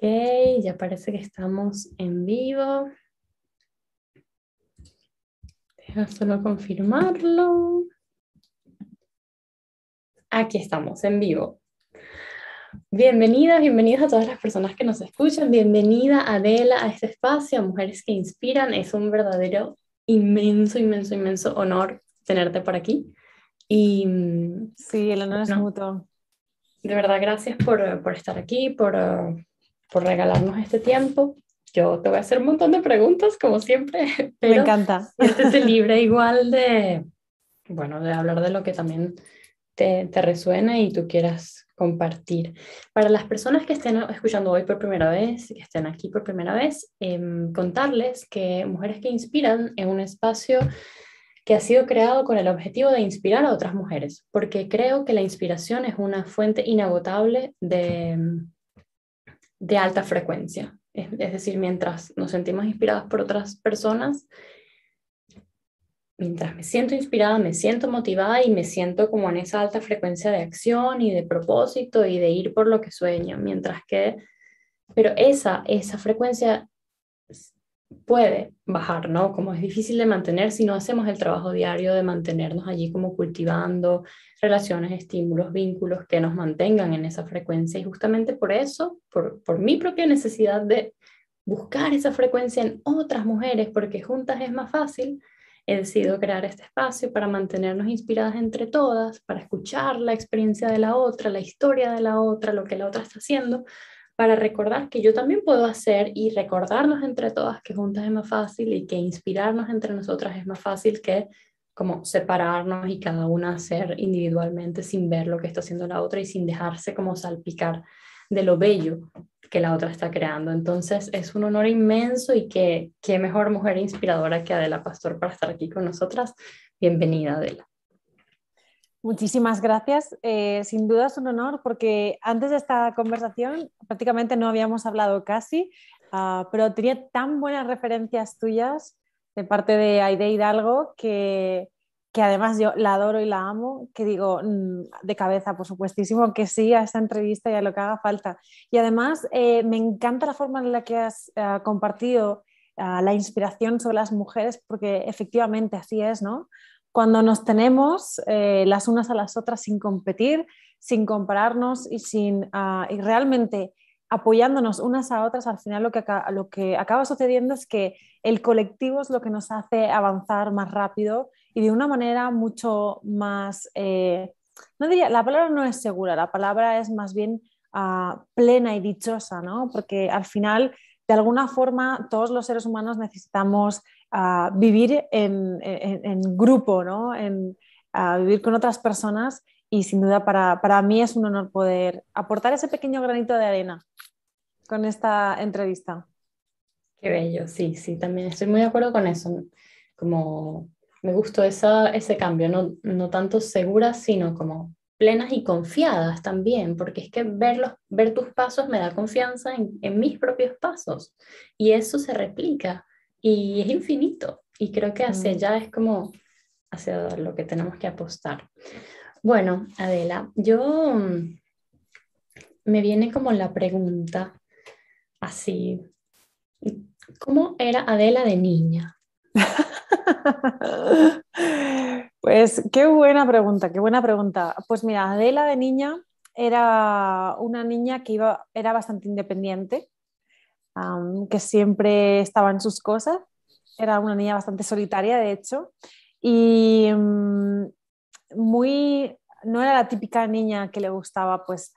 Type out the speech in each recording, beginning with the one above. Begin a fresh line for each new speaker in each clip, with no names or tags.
Ok, ya parece que estamos en vivo. Deja solo confirmarlo. Aquí estamos, en vivo. Bienvenidas, bienvenidas a todas las personas que nos escuchan. Bienvenida Adela a este espacio, a Mujeres que Inspiran. Es un verdadero inmenso, inmenso, inmenso honor tenerte por aquí. Y
sí, el honor es mutuo.
De verdad, gracias por, por estar aquí, por, por regalarnos este tiempo. Yo te voy a hacer un montón de preguntas, como siempre.
Pero Me encanta.
Siéntete libre igual de, bueno, de hablar de lo que también te, te resuena y tú quieras compartir. Para las personas que estén escuchando hoy por primera vez, que estén aquí por primera vez, eh, contarles que Mujeres que Inspiran es un espacio que ha sido creado con el objetivo de inspirar a otras mujeres, porque creo que la inspiración es una fuente inagotable de, de alta frecuencia. Es, decir, mientras nos sentimos inspiradas por otras personas, mientras me siento inspirada, me siento motivada y me siento como en esa alta frecuencia de acción y de propósito y de ir por lo que sueño, mientras que, pero esa, esa frecuencia puede bajar, ¿no? Como es difícil de mantener si no hacemos el trabajo diario de mantenernos allí como cultivando relaciones, estímulos, vínculos que nos mantengan en esa frecuencia. Y justamente por eso, por, mi propia necesidad de buscar esa frecuencia en otras mujeres, porque juntas es más fácil, he decidido crear este espacio para mantenernos inspiradas entre todas, para escuchar la experiencia de la otra, la historia de la otra, lo que la otra está haciendo, para recordar que yo también puedo hacer y recordarnos entre todas que juntas es más fácil y que inspirarnos entre nosotras es más fácil que como separarnos y cada una hacer individualmente sin ver lo que está haciendo la otra y sin dejarse como salpicar de lo bello que la otra está creando. Entonces es un honor inmenso y que qué mejor mujer inspiradora que Adela Pastor para estar aquí con nosotras. Bienvenida, Adela.
Muchísimas gracias. Eh, sin duda es un honor porque antes de esta conversación prácticamente no habíamos hablado casi, uh, pero tenía tan buenas referencias tuyas de parte de Aide Hidalgo que, que además yo la adoro y la amo, que digo mm, de cabeza, por supuestísimo, que sí a esta entrevista y a lo que haga falta. Y además eh, me encanta la forma en la que has uh, compartido uh, la inspiración sobre las mujeres, porque efectivamente así es, ¿no? Cuando nos tenemos eh, las unas a las otras sin competir, sin compararnos y, sin, uh, y realmente apoyándonos unas a otras, al final lo que, lo que acaba sucediendo es que el colectivo es lo que nos hace avanzar más rápido y de una manera mucho más, eh, no diría, la palabra no es segura, la palabra es más bien uh, plena y dichosa, ¿no? Porque al final, de alguna forma, todos los seres humanos necesitamos uh, vivir en, en, en, grupo, ¿no? En, uh, vivir con otras personas y sin duda para, para, mí es un honor poder aportar ese pequeño granito de arena con esta entrevista.
Qué bello, sí, sí, también estoy muy de acuerdo con eso. Como me gustó esa, ese cambio, no, no tanto seguras, sino como plenas y confiadas también, porque es que verlos, ver tus pasos me da confianza en, en mis propios pasos y eso se replica y es infinito. Y creo que hacia mm. allá es como hacia lo que tenemos que apostar. Bueno, Adela, yo mm, me viene como la pregunta así, ¿cómo era Adela de niña?
pues qué buena pregunta, qué buena pregunta. Pues mira, Adela de niña era una niña que iba, era bastante independiente, que siempre estaba en sus cosas. Era una niña bastante solitaria, de hecho, y mm, muy, no era la típica niña que le gustaba pues,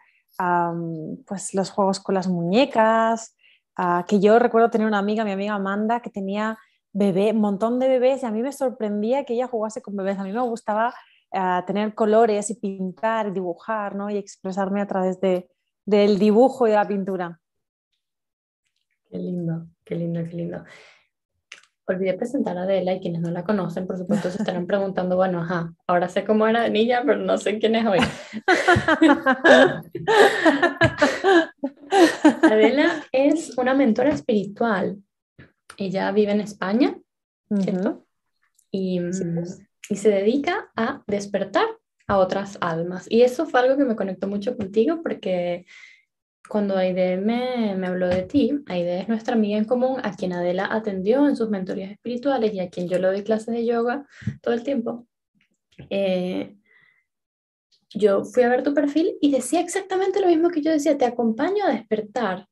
pues los juegos con las muñecas, uh, que yo recuerdo tener una amiga, mi amiga Amanda, que tenía bebé, un montón de bebés y a mí me sorprendía que ella jugase con bebés. A mí me gustaba uh, tener colores y pintar dibujar ¿no? y expresarme a través de, del dibujo y de la pintura.
Qué lindo, qué lindo, qué lindo. Olvidé presentar a Adela y quienes no la conocen, por supuesto, se estarán preguntando, bueno, ajá, ahora sé cómo era de niña, pero no sé quién es hoy. Adela es una mentora espiritual. Ella vive en España, ¿cierto? y, y se dedica a despertar a otras almas. Y eso fue algo que me conectó mucho contigo porque cuando Aide me, me, habló de ti, Aide es nuestra amiga en común, a quien Adela atendió en sus mentorías espirituales y a quien yo le doy clases de yoga todo el tiempo. Eh, yo fui a ver tu perfil y decía exactamente lo mismo que yo decía, te acompaño a despertar.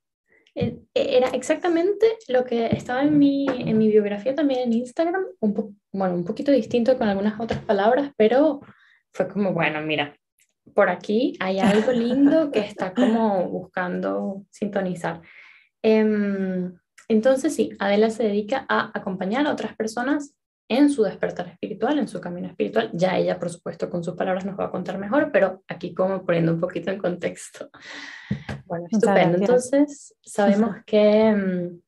E, e, era exactamente lo que estaba en mi, en mi biografía también en Instagram, un, bueno, un poquito distinto con algunas otras palabras, pero fue como, bueno, mira, por aquí hay algo lindo que está como buscando sintonizar. Em, entonces, sí, Adela se dedica a acompañar a otras personas en su despertar espiritual, en su camino espiritual. Ya ella, por supuesto, con sus palabras nos va a contar mejor, pero aquí como poniendo un poquito en contexto. Bueno, estupendo. Entonces, sabemos que, mm,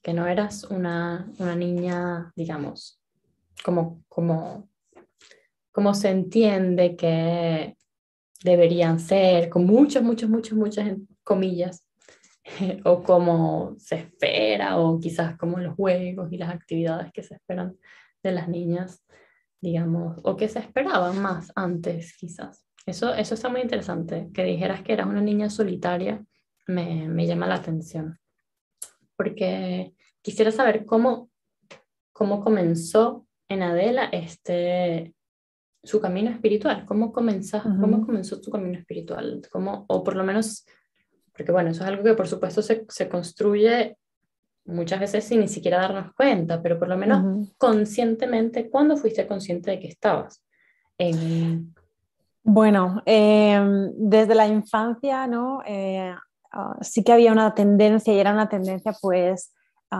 que no eras una, una niña, digamos, como, como, como se entiende que deberían ser, con muchas, muchas, muchas, muchas comillas, o como se espera, o quizás como los juegos y las actividades que se esperan de las niñas, digamos, o que se esperaban más antes quizás. Eso, eso está muy interesante, que dijeras que eras una niña solitaria, me, me llama la atención, porque quisiera saber cómo, cómo comenzó en Adela este, su camino espiritual, cómo, comenzó, cómo comenzó tu camino espiritual, cómo, o por lo menos, porque bueno, eso es algo que por supuesto se, se construye muchas veces sin ni siquiera darnos cuenta, pero por lo menos conscientemente, ¿cuándo fuiste consciente de que estabas? En...
Bueno, em, desde la infancia, ¿no? Eh, ah, sí que había una tendencia y era una tendencia, pues,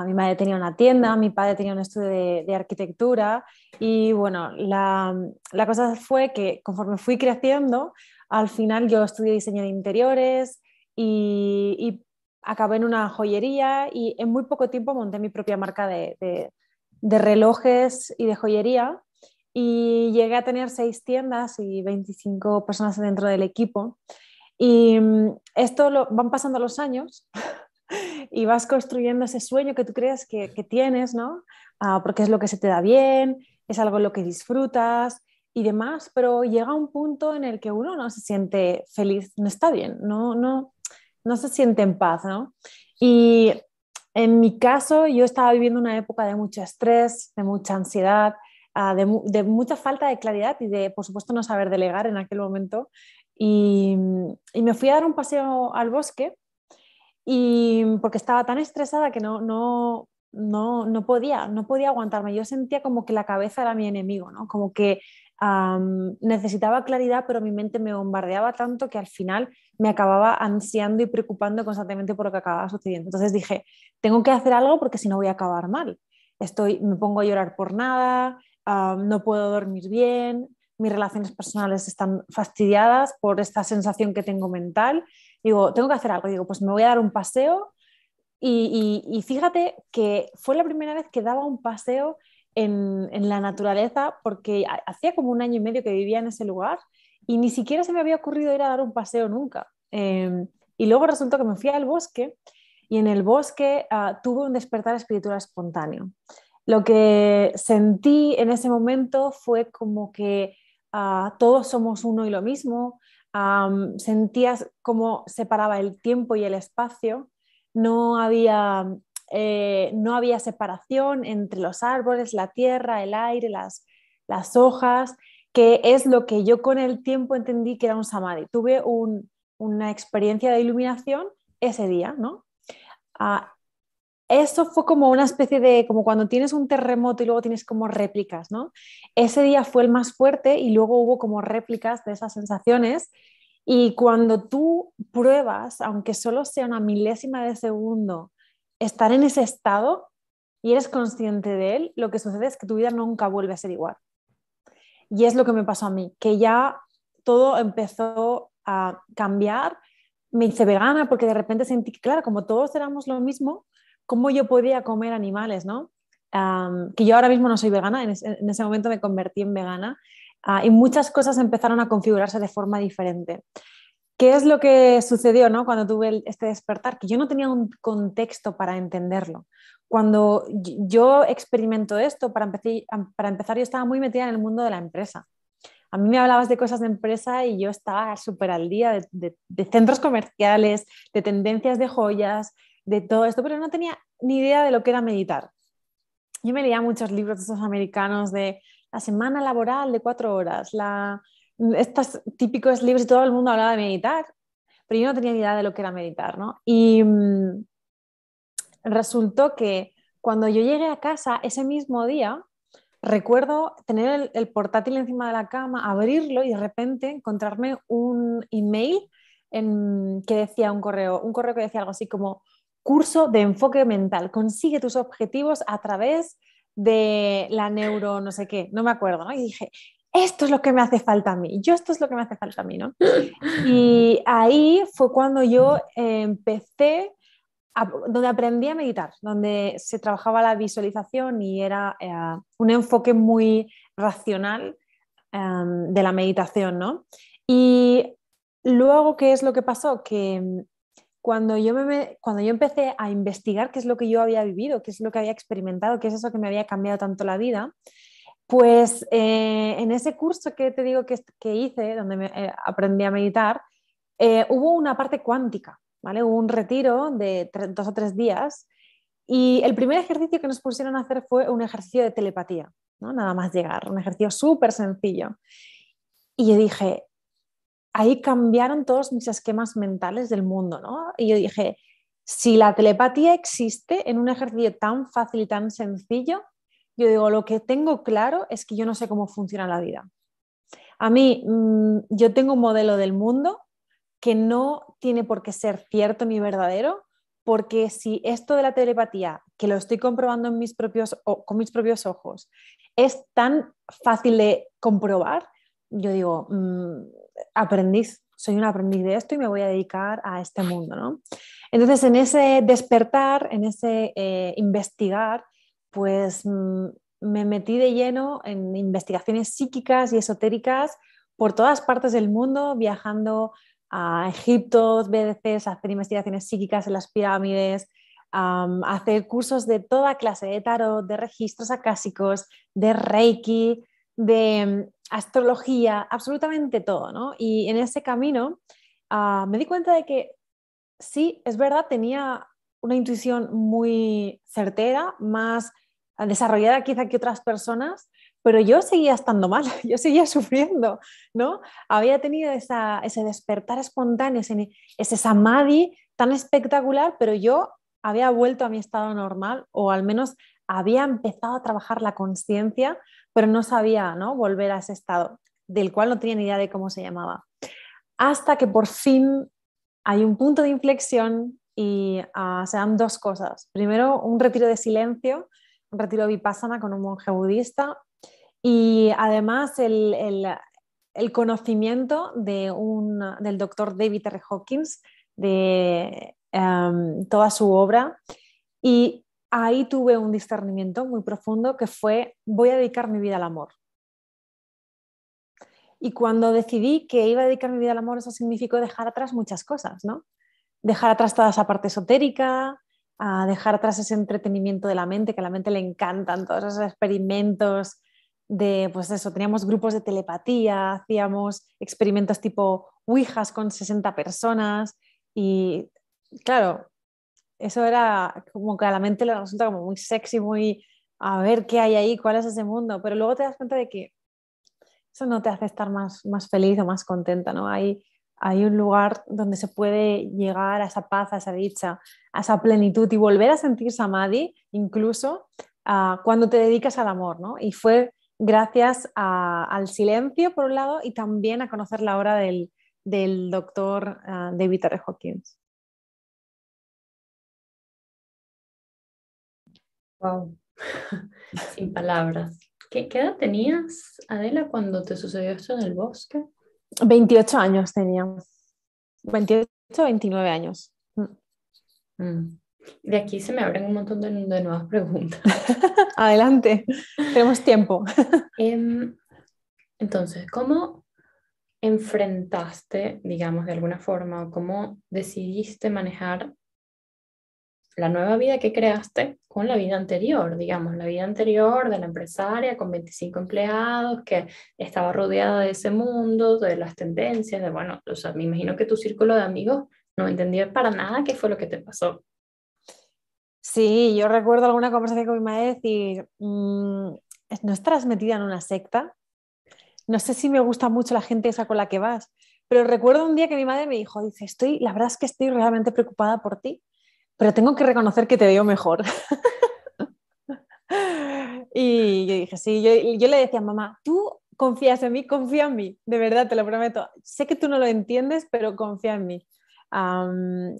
mi madre tenía una tienda, mi padre tenía un estudio de, arquitectura y bueno, la, la, cosa fue que conforme fui creciendo, al final yo estudié diseño de interiores y, y acabé en una joyería y en muy poco tiempo monté mi propia marca de, de, relojes y de joyería y llegué a tener seis tiendas y 25 personas dentro del equipo. Y mm, esto lo, van pasando los años y vas construyendo ese sueño que tú crees que, que tienes, ¿no? Ah, porque es lo que se te da bien, es algo en lo que disfrutas y demás, pero llega un punto en el que uno no se siente feliz, no está bien, no, no, no se siente en paz, ¿no? Y en mi caso, yo estaba viviendo una época de mucho estrés, de mucha ansiedad, ah, de, mucha falta de claridad y de, por supuesto, no saber delegar en aquel momento. Y, me fui a dar un paseo al bosque y porque estaba tan estresada que no, no, no, no, podía, no podía aguantarme. Yo sentía como que la cabeza era mi enemigo, ¿no? Como que necesitaba claridad, pero mi mente me bombardeaba tanto que al final me acababa ansiando y preocupando constantemente por lo que acababa sucediendo. Entonces dije, tengo que hacer algo porque si no voy a acabar mal. Estoy, me pongo a llorar por nada, no puedo dormir bien, mis relaciones personales están fastidiadas por esta sensación que tengo mental. Digo, tengo que hacer algo. Digo, pues me voy a dar un paseo y, y fíjate que fue la primera vez que daba un paseo en, la naturaleza porque hacía como un año y medio que vivía en ese lugar y ni siquiera se me había ocurrido ir a dar un paseo nunca. Em, y luego resultó que me fui al bosque y en el bosque ah, tuve un despertar espiritual espontáneo. Lo que sentí en ese momento fue como que ah, todos somos uno y lo mismo. Sentías cómo separaba el tiempo y el espacio. No había eh, no había separación entre los árboles, la tierra, el aire, las, las hojas, que es lo que yo con el tiempo entendí que era un samadhi. Tuve una experiencia de iluminación ese día, ¿no? Ah, eso fue como una especie de, como cuando tienes un terremoto y luego tienes como réplicas, ¿no? Ese día fue el más fuerte y luego hubo como réplicas de esas sensaciones. Y cuando tú pruebas, aunque solo sea una milésima de segundo, estar en ese estado y eres consciente de él, lo que sucede es que tu vida nunca vuelve a ser igual. Y es lo que me pasó a mí, que ya todo empezó a cambiar. Me hice vegana porque de repente sentí que, claro, como todos éramos lo mismo, ¿cómo yo podía comer animales, no? que yo ahora mismo no soy vegana, en, ese momento me convertí en vegana ah, y muchas cosas empezaron a configurarse de forma diferente. ¿Qué es lo que sucedió ¿no? cuando tuve este despertar? Que yo no tenía un contexto para entenderlo. Cuando yo experimento esto, para, empezar, para empezar yo estaba muy metida en el mundo de la empresa. a mí me hablabas de cosas de empresa y yo estaba súper al día de, centros comerciales, de tendencias de joyas, de todo esto, pero no tenía ni idea de lo que era meditar. Yo me leía muchos libros de esos americanos de la semana laboral de cuatro horas, la, estos típicos libros y todo el mundo hablaba de meditar, pero yo no tenía ni idea de lo que era meditar, ¿no? Y mm, resultó que cuando yo llegué a casa ese mismo día, recuerdo tener el, portátil encima de la cama, abrirlo y de repente encontrarme un email en, que decía un correo, un correo que decía algo así como curso de enfoque mental, consigue tus objetivos a través de la neuro no sé qué, no me acuerdo, ¿no? Y dije, esto es lo que me hace falta a mí, yo esto es lo que me hace falta a mí, ¿no? Y ahí fue cuando yo empecé donde aprendí a meditar, donde se trabajaba la visualización y era eh, un enfoque muy racional em, de la meditación, ¿no? Y luego, ¿qué es lo que pasó? Que cuando yo, cuando yo empecé a investigar qué es lo que yo había vivido, qué es lo que había experimentado, qué es eso que me había cambiado tanto la vida, pues eh, en ese curso que te digo que, que hice, donde me, eh, aprendí a meditar, hubo una parte cuántica. ¿vale? Hubo un retiro de dos o tres días y el primer ejercicio que nos pusieron a hacer fue un ejercicio de telepatía. Nada más llegar, un ejercicio súper sencillo. Y yo dije, ahí cambiaron todos mis esquemas mentales del mundo, ¿no? Y yo dije, si la telepatía existe en un ejercicio tan fácil y tan sencillo, yo digo, lo que tengo claro es que yo no sé cómo funciona la vida. A mí, mm, yo tengo un modelo del mundo que no tiene por qué ser cierto ni verdadero, porque si esto de la telepatía, que lo estoy comprobando mis propios, con mis propios ojos, es tan fácil de comprobar, yo digo, mm, aprendiz, soy un aprendiz de esto y me voy a dedicar a este mundo. ¿no? Entonces, en ese despertar, en ese eh, investigar, pues mm, me metí de lleno en investigaciones psíquicas y esotéricas por todas partes del mundo, viajando a Egipto, BDCs, a hacer investigaciones psíquicas en las pirámides, hacer cursos de toda clase, de tarot, de registros acásicos, de reiki, de astrología, absolutamente todo. ¿no? Y en ese camino ah, me di cuenta de que sí, es verdad, tenía una intuición muy certera, más desarrollada quizá que otras personas, pero yo seguía estando mal, yo seguía sufriendo, ¿no? Había tenido ese despertar espontáneo, ese, ese samadhi tan espectacular, pero yo había vuelto a mi estado normal o al menos había empezado a trabajar la conciencia, pero no sabía, ¿no? Volver a ese estado, del cual no tenía ni idea de cómo se llamaba. Hasta que por fin hay un punto de inflexión y uh, se dan dos cosas. Primero, un retiro de silencio, un retiro vipassana con un monje budista y además el, conocimiento de un, del doctor David R. Hawkins, de em, toda su obra. Y ahí tuve un discernimiento muy profundo que fue, voy a dedicar mi vida al amor. Y cuando decidí que iba a dedicar mi vida al amor, eso significó dejar atrás muchas cosas, ¿no? Dejar atrás toda esa parte esotérica, a dejar atrás ese entretenimiento de la mente, que a la mente le encantan todos esos experimentos de, pues eso, teníamos grupos de telepatía, hacíamos experimentos tipo Ouijas con 60 personas y claro, eso era como que a la mente le resulta como muy sexy, muy a ver qué hay ahí, cuál es ese mundo, pero luego te das cuenta de que eso no te hace estar más, más feliz o más contenta, ¿no? Hay, hay un lugar donde se puede llegar a esa paz, a esa dicha, a esa plenitud y volver a sentir samadhi incluso ah, cuando te dedicas al amor, ¿no? Y fue gracias al silencio, por un lado, y también a conocer la obra del, doctor uh, David R. Hawkins.
Wow, sin palabras. ¿Qué, edad tenías, Adela, cuando te sucedió esto en el bosque?
28 años tenía. 28, 29 años.
Mm. Mm. De aquí se me abren un montón de, nuevas preguntas.
Adelante, tenemos tiempo.
Em, entonces, ¿cómo enfrentaste, digamos, de alguna forma, o cómo decidiste manejar la nueva vida que creaste con la vida anterior, digamos, la vida anterior de la empresaria con 25 empleados, que estaba rodeada de ese mundo, de las tendencias, de, bueno, o sea, me imagino que tu círculo de amigos no entendía para nada qué fue lo que te pasó.
Sí, yo recuerdo alguna conversación con mi madre decir, mm, ¿no estás metida en una secta? No sé si me gusta mucho la gente esa con la que vas, pero recuerdo un día que mi madre me dijo, dice, estoy, la verdad es que estoy realmente preocupada por ti, pero tengo que reconocer que te veo mejor. y yo dije, sí, yo, yo le decía, mamá, tú confías en mí, confía en mí, de verdad, te lo prometo. Sé que tú no lo entiendes, pero confía en mí.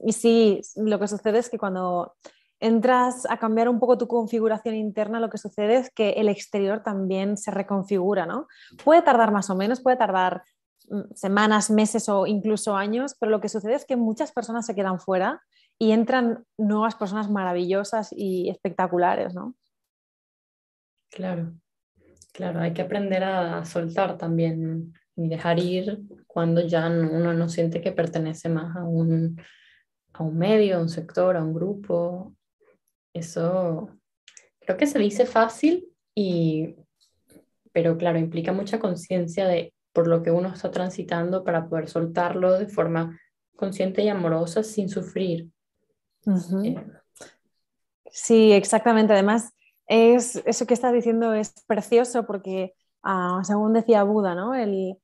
y sí, lo que sucede es que cuando entras a cambiar un poco tu configuración interna, lo que sucede es que el exterior también se reconfigura, ¿no? Puede tardar más o menos, puede tardar mm, semanas, meses o incluso años, pero lo que sucede es que muchas personas se quedan fuera y entran nuevas personas maravillosas y espectaculares, ¿no?
Claro, claro, hay que aprender a soltar también y dejar ir cuando ya uno no siente que pertenece más a un, a un medio, a un sector, a un grupo, eso creo que se dice fácil, y, pero claro, implica mucha conciencia de por lo que uno está transitando para poder soltarlo de forma consciente y amorosa sin sufrir.
Eh, sí, exactamente. Además, es, eso que estás diciendo es precioso porque, ah, según decía Buda, ¿no? el,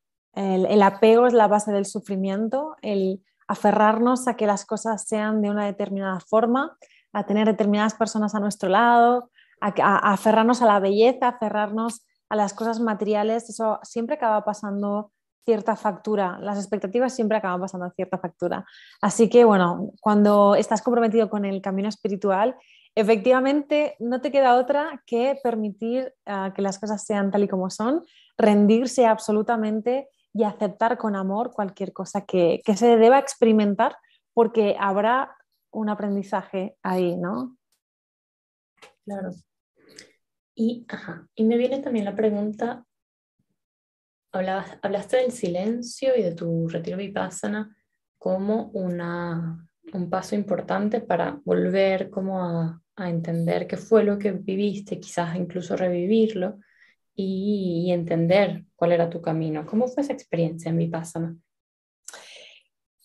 apego es la base del sufrimiento, el aferrarnos a que las cosas sean de una determinada forma a tener determinadas personas a nuestro lado, a, aferrarnos a la belleza, aferrarnos a las cosas materiales, eso siempre acaba pasando cierta factura, las expectativas siempre acaban pasando cierta factura. Así que bueno, cuando estás comprometido con el camino espiritual, efectivamente no te queda otra que permitir ah, que las cosas sean tal y como son, rendirse absolutamente y aceptar con amor cualquier cosa que, que se deba experimentar, porque habrá un aprendizaje ahí, ¿no?
Claro. Y, y me viene también la pregunta, hablabas, hablaste del silencio y de tu retiro vipassana como una, un paso importante para volver como a, a, entender qué fue lo que viviste, quizás incluso revivirlo y, entender cuál era tu camino. ¿Cómo fue esa experiencia en vipassana?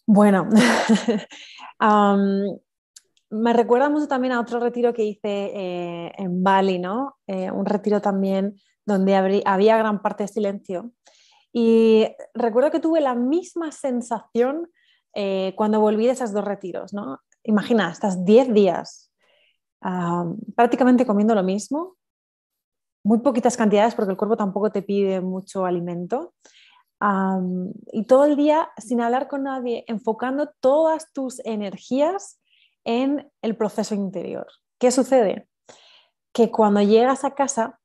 Bueno, me recuerda mucho también a otro retiro que hice eh, en Bali, ¿no? Eh, un retiro también donde había gran parte de silencio. Y recuerdo que tuve la misma sensación eh, cuando volví de esos dos retiros, ¿no? Imagina, estás 10 días prácticamente comiendo lo mismo, muy poquitas cantidades porque el cuerpo tampoco te pide mucho alimento y todo el día sin hablar con nadie, enfocando todas tus energías en el proceso interior. ¿Qué sucede? Que cuando llegas a casa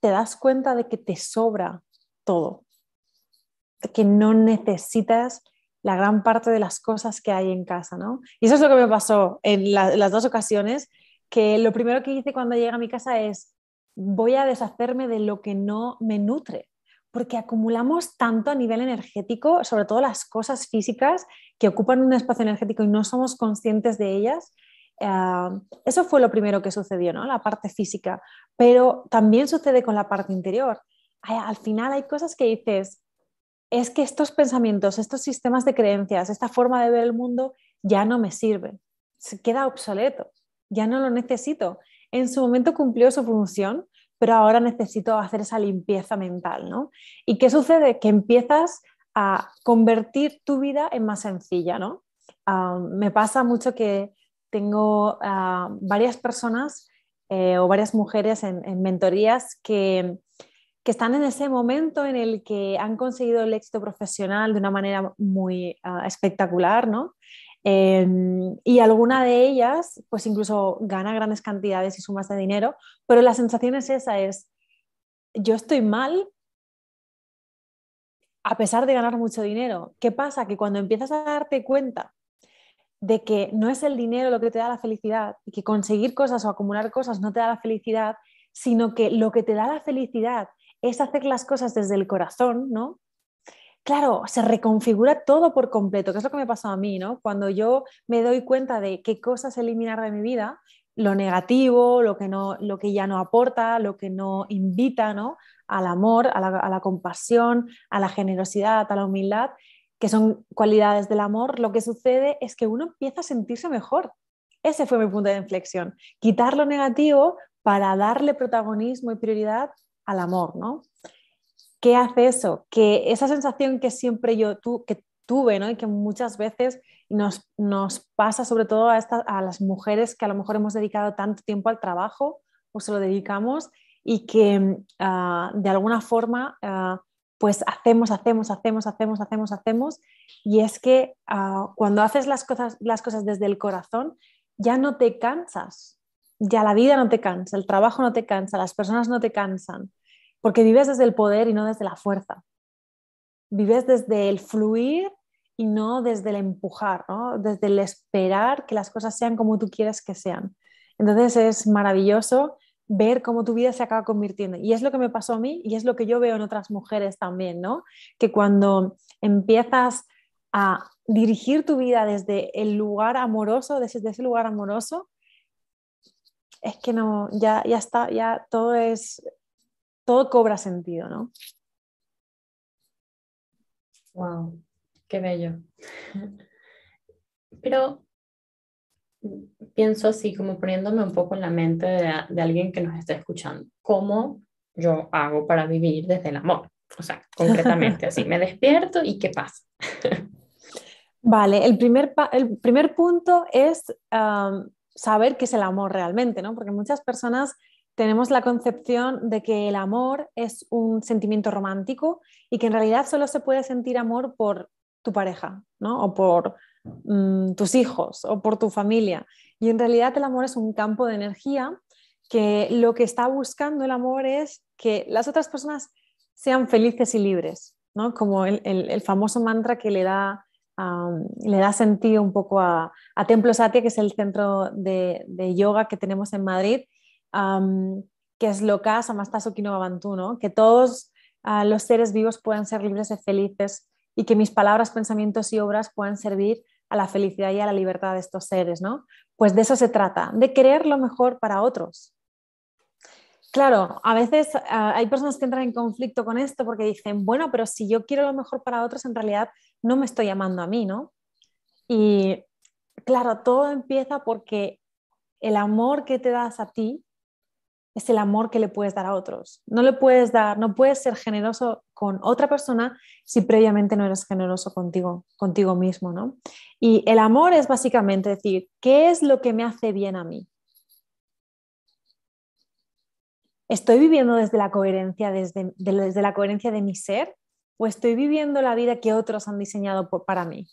te das cuenta de que te sobra todo, que no necesitas la gran parte de las cosas que hay en casa, ¿no? Y eso es lo que me pasó en las dos ocasiones, que lo primero que hice cuando llegué a mi casa es voy a deshacerme de lo que no me nutre, porque acumulamos tanto a nivel energético, sobre todo las cosas físicas que ocupan un espacio energético y no somos conscientes de ellas. Eh, eso fue lo primero que sucedió, ¿no? la parte física, pero también sucede con la parte interior. al final hay cosas que dices, es que estos pensamientos, estos sistemas de creencias, esta forma de ver el mundo ya no me sirve, se queda obsoleto, ya no lo necesito. En su momento cumplió su función, pero ahora necesito hacer esa limpieza mental, ¿no? ¿Y qué sucede? Que empiezas a convertir tu vida en más sencilla, ¿no? Ah, me pasa mucho que tengo ah, varias personas eh, o varias mujeres en, mentorías que, están en ese momento en el que han conseguido el éxito profesional de una manera muy ah, espectacular, ¿no? Em, y alguna de ellas, pues incluso gana grandes cantidades y sumas de dinero, pero la sensación es esa, es, yo estoy mal a pesar de ganar mucho dinero. ¿Qué pasa? Que cuando empiezas a darte cuenta de que no es el dinero lo que te da la felicidad y que conseguir cosas o acumular cosas no te da la felicidad, sino que lo que te da la felicidad es hacer las cosas desde el corazón, ¿no? claro, se reconfigura todo por completo, que es lo que me pasó a mí, ¿no? Cuando yo me doy cuenta de qué cosas eliminar de mi vida, lo negativo, lo que, no, lo que ya no aporta, lo que no invita ¿no? al amor, a la, a la compasión, a la generosidad, a la humildad, que son cualidades del amor, lo que sucede es que uno empieza a sentirse mejor. Ese fue mi punto de inflexión. Quitar lo negativo para darle protagonismo y prioridad al amor, ¿no? ¿Qué hace eso? Que esa sensación que siempre yo tu, que tuve, ¿no? Y que muchas veces nos, pasa sobre todo a, a las mujeres que a lo mejor hemos dedicado tanto tiempo al trabajo o se lo dedicamos y que ah, de alguna forma ah, pues hacemos, hacemos, hacemos, hacemos, hacemos, hacemos y es que ah, cuando haces las cosas, las cosas desde el corazón ya no te cansas, ya la vida no te cansa, el trabajo no te cansa, las personas no te cansan, porque vives desde el poder y no desde la fuerza. Vives desde el fluir y no desde el empujar, desde el esperar que las cosas sean como tú quieres que sean. Entonces es maravilloso ver cómo tu vida se acaba convirtiendo. Y es lo que me pasó a mí y es lo que yo veo en otras mujeres también, ¿no? Que cuando empiezas a dirigir tu vida desde el lugar amoroso, desde ese lugar amoroso, es que no, ya, ya está, ya todo es, todo cobra sentido, ¿no?
Wow, qué bello. Pero pienso así, como poniéndome un poco en la mente de, alguien que nos está escuchando. ¿Cómo yo hago para vivir desde el amor? O sea, concretamente, así, me despierto y ¿qué pasa?
Vale, el primer, el primer punto es saber qué es el amor realmente, ¿no? Porque muchas personas tenemos la concepción de que el amor es un sentimiento romántico y que en realidad solo se puede sentir amor por tu pareja, ¿no? O por Mm, tus hijos o por tu familia. Y en realidad el amor es un campo de energía que lo que está buscando el amor es que las otras personas sean felices y libres, ¿no? como el, famoso mantra que le da, le da sentido un poco a, Templo Satya, que es el centro de, yoga que tenemos en Madrid, que es Loka Samasta Sukino ¿no? que todos ah, los seres vivos puedan ser libres y felices y que mis palabras, pensamientos y obras puedan servir a la felicidad y a la libertad de estos seres, ¿no? Pues de eso se trata, de querer lo mejor para otros. Claro, a veces ah, hay personas que entran en conflicto con esto porque dicen, bueno, pero si yo quiero lo mejor para otros, en realidad no me estoy amando a mí, ¿no? Y claro, todo empieza porque el amor que te das a ti es el amor que le puedes dar a otros. No le puedes dar, no puedes ser generoso con otra persona si previamente no eres generoso contigo, contigo mismo, ¿no? Y el amor es básicamente decir, ¿qué es lo que me hace bien a mí? ¿Estoy viviendo desde la coherencia, desde, desde la coherencia de mi ser? ¿O estoy viviendo la vida que otros han diseñado para mí?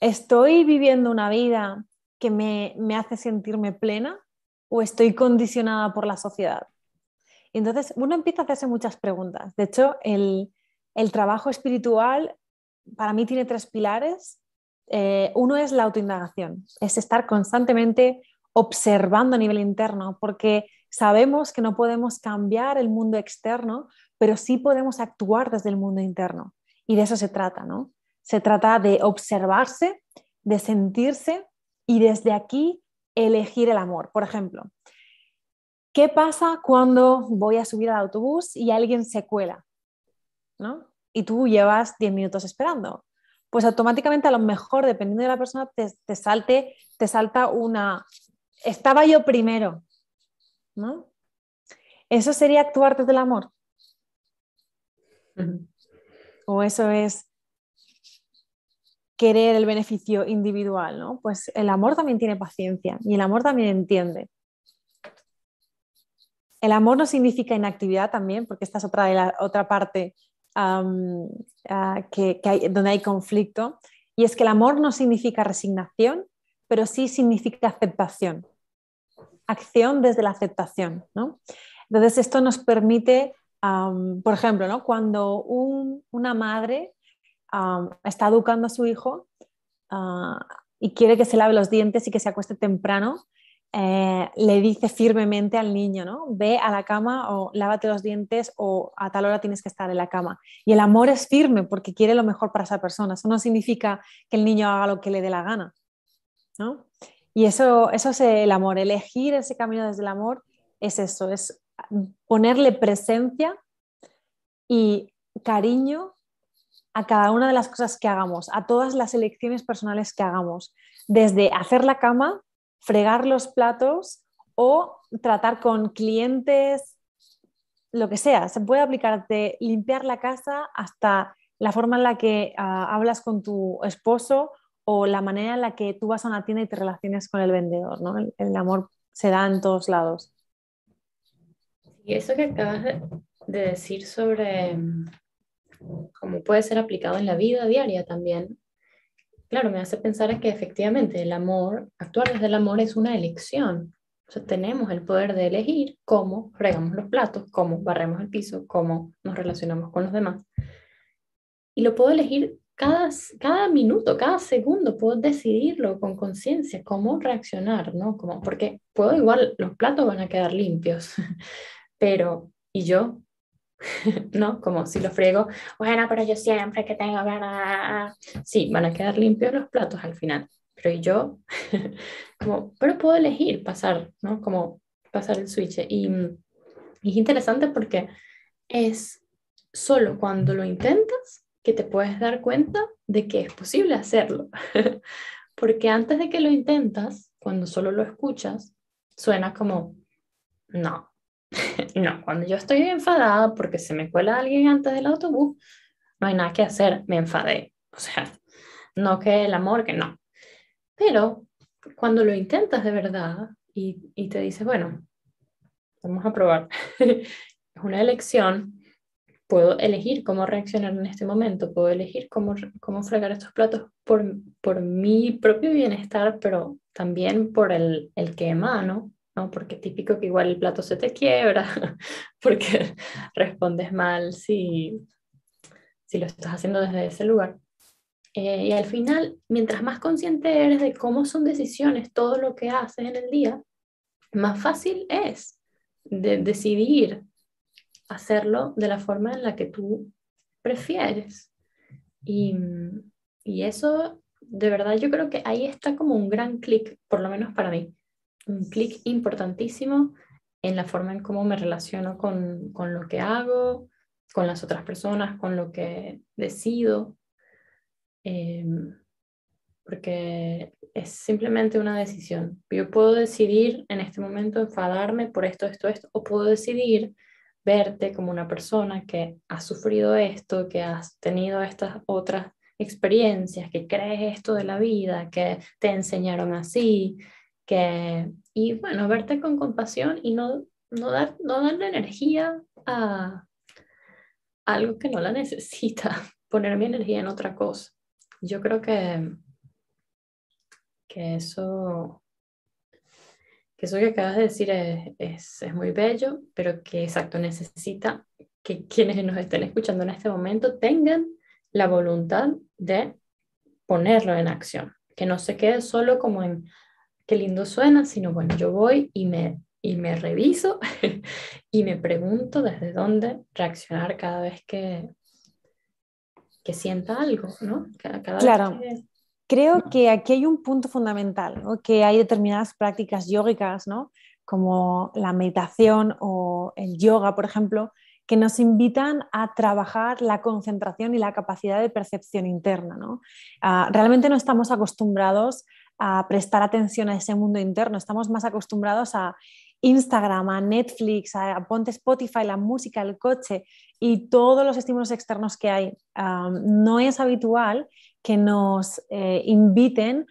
¿Estoy viviendo una vida que me, hace sentirme plena o estoy condicionada por la sociedad? entonces uno empieza a hacerse muchas preguntas. De hecho, el, trabajo espiritual para mí tiene tres pilares. Eh, uno es la autoindagación, es estar constantemente observando a nivel interno, porque sabemos que no podemos cambiar el mundo externo, pero sí podemos actuar desde el mundo interno. Y de eso se trata, ¿no? Se trata de observarse, de sentirse y desde aquí elegir el amor. Por ejemplo, ¿qué pasa cuando voy a subir al autobús y alguien se cuela? ¿no? Y tú llevas 10 minutos esperando. Pues automáticamente a lo mejor, dependiendo de la persona, te, salte, te salta una, estaba yo primero. ¿no? ¿Eso sería actuar desde el amor? ¿O eso es querer el beneficio individual, ¿no? Pues el amor también tiene paciencia y el amor también entiende. El amor no significa inactividad también, porque esta es otra, de la, otra parte ah, que, donde hay conflicto, y es que el amor no significa resignación, pero sí significa aceptación. Acción desde la aceptación, ¿no? Entonces esto nos permite, por ejemplo, ¿no? cuando una madre está educando a su hijo ah, y quiere que se lave los dientes y que se acueste temprano, eh, le dice firmemente al niño, ¿no? Ve a la cama o lávate los dientes o a tal hora tienes que estar en la cama. Y el amor es firme porque quiere lo mejor para esa persona. Eso no significa que el niño haga lo que le dé la gana, Y eso, eso es el amor. Elegir ese camino desde el amor es eso, es ponerle presencia y cariño a cada una de las cosas que hagamos, a todas las elecciones personales que hagamos, desde hacer la cama, fregar los platos o tratar con clientes, lo que sea. Se puede aplicar de limpiar la casa hasta la forma en la que ah, hablas con tu esposo o la manera en la que tú vas a una tienda y te relaciones con el vendedor. ¿no? El, amor se da en todos lados.
Y eso que acabas de decir sobre como puede ser aplicado en la vida diaria también, claro, me hace pensar en que efectivamente el amor, actuar desde el amor es una elección. O sea, tenemos el poder de elegir cómo fregamos los platos, cómo barremos el piso, cómo nos relacionamos con los demás. Y lo puedo elegir cada, cada minuto, cada segundo, puedo decidirlo con conciencia, cómo reaccionar, ¿no? Como, porque puedo igual, los platos van a quedar limpios, pero ¿y yo? ¿no? Como si lo friego, bueno, pero yo siempre que tengo ganas, sí, van a quedar limpios los platos al final, pero yo, como, pero puedo elegir pasar, ¿no? Como pasar el switch. Y, y es interesante porque es solo cuando lo intentas que te puedes dar cuenta de que es posible hacerlo. porque antes de que lo intentas, cuando solo lo escuchas, suena como, no, no, cuando yo estoy enfadada porque se me cuela alguien antes del autobús, no hay nada que hacer, me enfadé. O sea, no que el amor, que no. Pero cuando lo intentas de verdad y, y te dices, bueno, vamos a probar, es una elección, puedo elegir cómo reaccionar en este momento, puedo elegir cómo, cómo fregar estos platos por, por mi propio bienestar, pero también por el, el que emano ¿no? Porque típico que igual el plato se te quiebra, porque respondes mal si, si lo estás haciendo desde ese lugar. Eh, y al final, mientras más consciente eres de cómo son decisiones, todo lo que haces en el día, más fácil es de decidir hacerlo de la forma en la que tú prefieres. Y, y eso, de verdad, yo creo que ahí está como un gran clic, por lo menos para mí un clic importantísimo en la forma en cómo me relaciono con, con, lo que hago, con las otras personas, con lo que decido, em, porque es simplemente una decisión. Yo puedo decidir en este momento enfadarme por esto, esto, esto, o puedo decidir verte como una persona que ha sufrido esto, que has tenido estas otras experiencias, que crees esto de la vida, que te enseñaron así, que, y bueno, verte con compasión y no, no, dar, no darle energía a algo que no la necesita, poner mi energía en otra cosa. Yo creo que, que eso que eso que acabas de decir es, es, es, muy bello, pero que exacto necesita que quienes nos estén escuchando en este momento tengan la voluntad de ponerlo en acción, que no se quede solo como en, qué lindo suena, sino bueno, yo voy y me, y me reviso y me pregunto desde dónde reaccionar cada vez que, que sienta algo, ¿no?
claro. Creo que aquí hay un punto fundamental, ¿no? que hay determinadas prácticas yógicas, ¿no? como la meditación o el yoga, por ejemplo, que nos invitan a trabajar la concentración y la capacidad de percepción interna. ¿no? Ah, realmente no estamos acostumbrados a prestar atención a ese mundo interno. Estamos más acostumbrados a Instagram, a Netflix, a, ponte Spotify, la música, el coche y todos los estímulos externos que hay. no es habitual que nos eh, inviten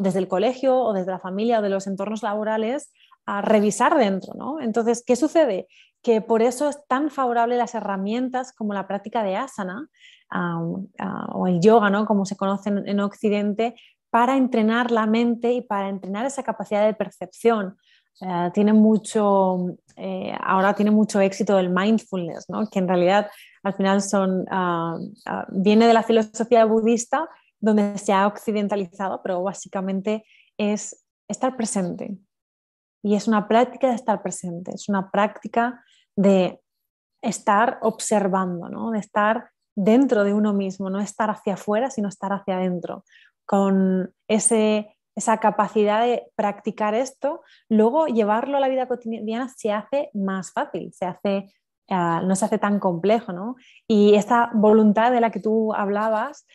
desde el colegio o desde la familia o de los entornos laborales a revisar dentro. ¿no? Entonces, ¿qué sucede? Que por eso es tan favorable las herramientas como la práctica de asana o el yoga, ¿no? como se conoce en Occidente, para entrenar la mente y para entrenar esa capacidad de percepción. tiene mucho, eh, ahora tiene mucho éxito el mindfulness, ¿no? que en realidad al final son, ah, ah, viene de la filosofía budista donde se ha occidentalizado, pero básicamente es estar presente, Y es una práctica de estar presente, es una práctica de estar observando, ¿no? de estar dentro de uno mismo, no estar hacia afuera, sino estar hacia adentro, con ese, esa capacidad de practicar esto, luego llevarlo a la vida cotidiana se hace más fácil, se hace, eh, no se hace tan complejo. ¿no? Y esa voluntad de la que tú hablabas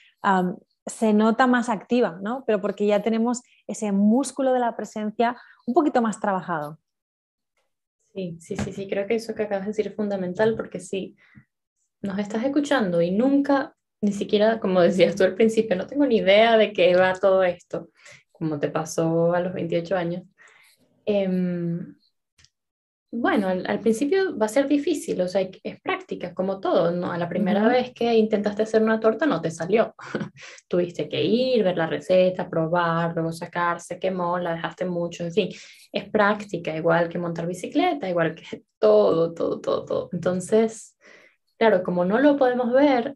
se nota más activa, ¿no? pero porque ya tenemos ese músculo de la presencia un poquito más trabajado.
Sí, sí, sí, sí, creo que eso que acabas de decir es fundamental porque si nos estás escuchando y nunca, ni siquiera, como decías tú al principio, no tengo ni idea de qué va todo esto, como te pasó a los 28 años. Em, bueno, al, principio va a ser difícil, o sea, es práctica, como todo, ¿no? A la primera vez que intentaste hacer una torta no te salió. Tuviste que ir, ver la receta, probar, luego sacarse, quemó, la dejaste mucho, en fin, es práctica, igual que montar bicicleta, igual que todo, todo, todo, todo. Entonces, claro, como no lo podemos ver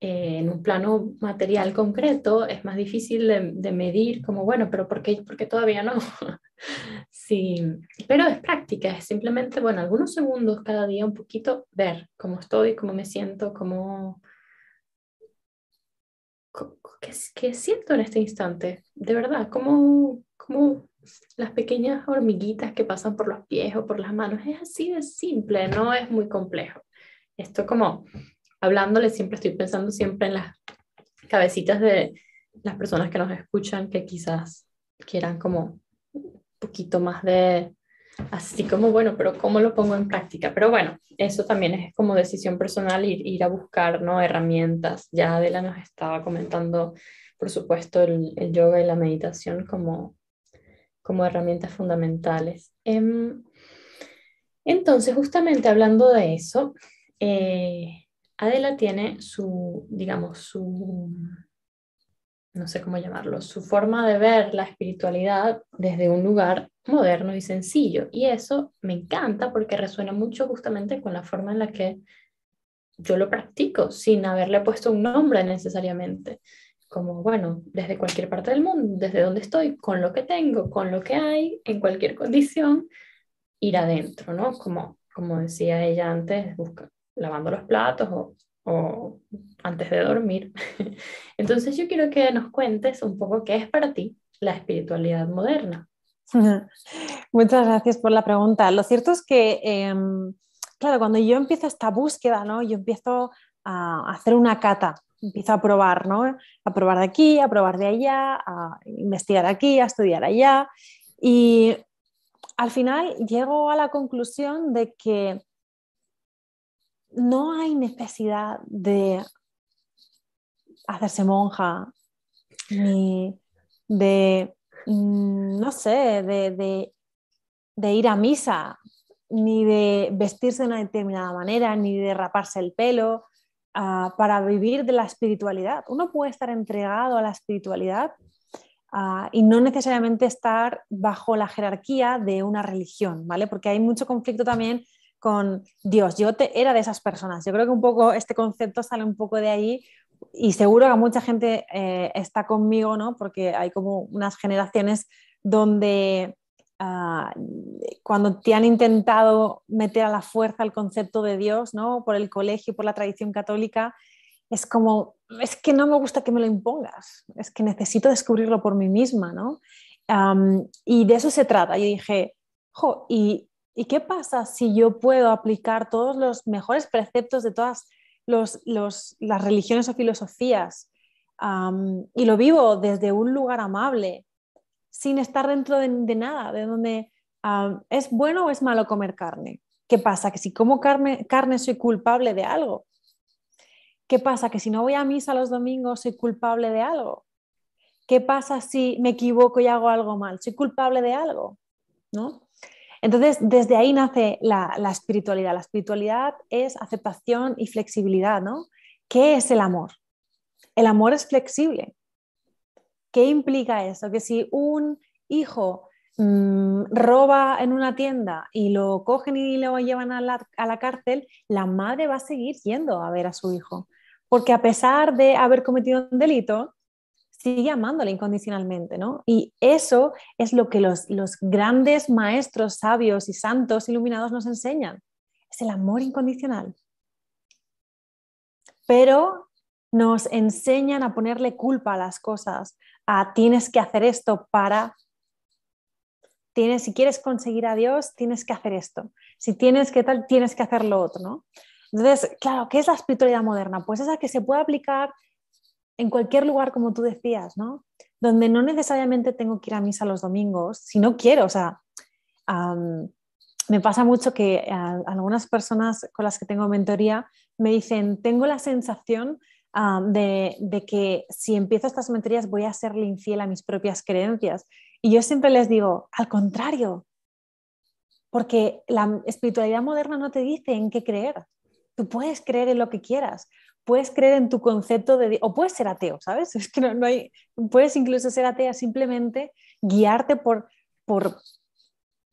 eh, en un plano material concreto, es más difícil de, medir como, bueno, pero ¿por qué, porque todavía no? sí, pero es práctica, es simplemente, bueno, algunos segundos cada día un poquito ver cómo estoy, cómo me siento, cómo... ¿Qué, qué siento en este instante? De verdad, cómo, cómo las pequeñas hormiguitas que pasan por los pies o por las manos. Es así de simple, no es muy complejo. Esto como hablándole, siempre estoy pensando siempre en las cabecitas de las personas que nos escuchan que quizás quieran como poquito más de, así como, bueno, pero ¿cómo lo pongo en práctica? Pero bueno, eso también es como decisión personal, ir, a buscar ¿no? herramientas. Ya Adela nos estaba comentando, por supuesto, el, el yoga y la meditación como, como herramientas fundamentales. Em, entonces, justamente hablando de eso, eh, Adela tiene su, digamos, su, no sé cómo llamarlo, su forma de ver la espiritualidad desde un lugar moderno y sencillo. Y eso me encanta porque resuena mucho justamente con la forma en la que yo lo practico, sin haberle puesto un nombre necesariamente. Como, bueno, desde cualquier parte del mundo, desde donde estoy, con lo que tengo, con lo que hay, en cualquier condición, ir adentro, ¿no? Como, como decía ella antes, busca, lavando los platos o, o antes de dormir. Entonces yo quiero que nos cuentes un poco qué es para ti la espiritualidad moderna.
Muchas gracias por la pregunta. Lo cierto es que, em, claro, cuando yo empiezo esta búsqueda, ¿no? yo empiezo a hacer una cata, empiezo a probar, ¿no? a probar de aquí, a probar de allá, a investigar aquí, a estudiar allá. Y al final llego a la conclusión de que no hay necesidad de hacerse monja, ni de, mm, no sé, de, ir a misa, ni de vestirse de una determinada manera, ni de raparse el pelo, ah, para vivir de la espiritualidad. Uno puede estar entregado a la espiritualidad ah, y no necesariamente estar bajo la jerarquía de una religión, ¿vale? Porque hay mucho conflicto también con Dios. Yo te, era de esas personas. Yo creo que un poco este concepto sale un poco de ahí y seguro que mucha gente eh, está conmigo, ¿no? Porque hay como unas generaciones donde ah, cuando te han intentado meter a la fuerza el concepto de Dios, ¿no? Por el colegio, por la tradición católica, es como, es que no me gusta que me lo impongas, es que necesito descubrirlo por mí misma, ¿no? y de eso se trata. Yo dije, jo, y ¿Y qué pasa si yo puedo aplicar todos los mejores preceptos de todas las religiones o filosofías y lo vivo desde un lugar amable, sin estar dentro de, nada, de donde es bueno o es malo comer carne? ¿Qué pasa? Que si como carne, carne soy culpable de algo. ¿Qué pasa? Que si no voy a misa los domingos soy culpable de algo. ¿Qué pasa si me equivoco y hago algo mal? ¿Soy culpable de algo? ¿No? Entonces, desde ahí nace la, espiritualidad. La espiritualidad es aceptación y flexibilidad, ¿no? ¿Qué es el amor? El amor es flexible. ¿Qué implica eso? Que si un hijo mm, roba en una tienda y lo cogen y lo llevan a la, a la cárcel, la madre va a seguir yendo a ver a su hijo. Porque a pesar de haber cometido un delito, sigue amándole incondicionalmente, ¿no? Y eso es lo que los, los grandes maestros sabios y santos iluminados nos enseñan, es el amor incondicional. Pero nos enseñan a ponerle culpa a las cosas, a tienes que hacer esto para tienes, si quieres conseguir a Dios, tienes que hacer esto. Si tienes que tal, tienes que hacer lo otro, ¿no? Entonces, claro, ¿qué es la espiritualidad moderna? Pues esa que se puede aplicar en cualquier lugar, como tú decías, ¿no? Donde no necesariamente tengo que ir a misa los domingos, si no quiero, o sea, me pasa mucho que algunas personas con las que tengo mentoría me dicen, tengo la sensación de, de, que si empiezo estas mentorías voy a serle infiel a mis propias creencias. Y yo siempre les digo, al contrario, porque la espiritualidad moderna no te dice en qué creer. Tú puedes creer en lo que quieras, puedes creer en tu concepto de... o puedes ser ateo, ¿sabes? Es que no, hay... Puedes incluso ser atea simplemente guiarte por, por...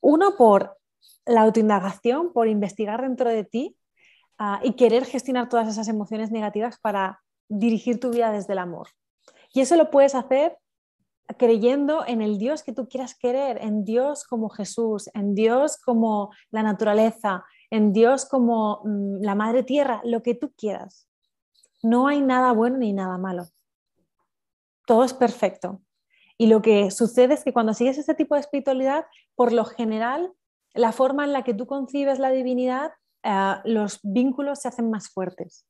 Uno, por la autoindagación, por investigar dentro de ti ah, y querer gestionar todas esas emociones negativas para dirigir tu vida desde el amor. Y eso lo puedes hacer creyendo en el Dios que tú quieras querer, en Dios como Jesús, en Dios como la naturaleza, en Dios como mm, la madre tierra, lo que tú quieras. No hay nada bueno ni nada malo. Todo es perfecto. Y lo que sucede es que cuando sigues ese tipo de espiritualidad, por lo general, la forma en la que tú concibes la divinidad, eh, los vínculos se hacen más fuertes.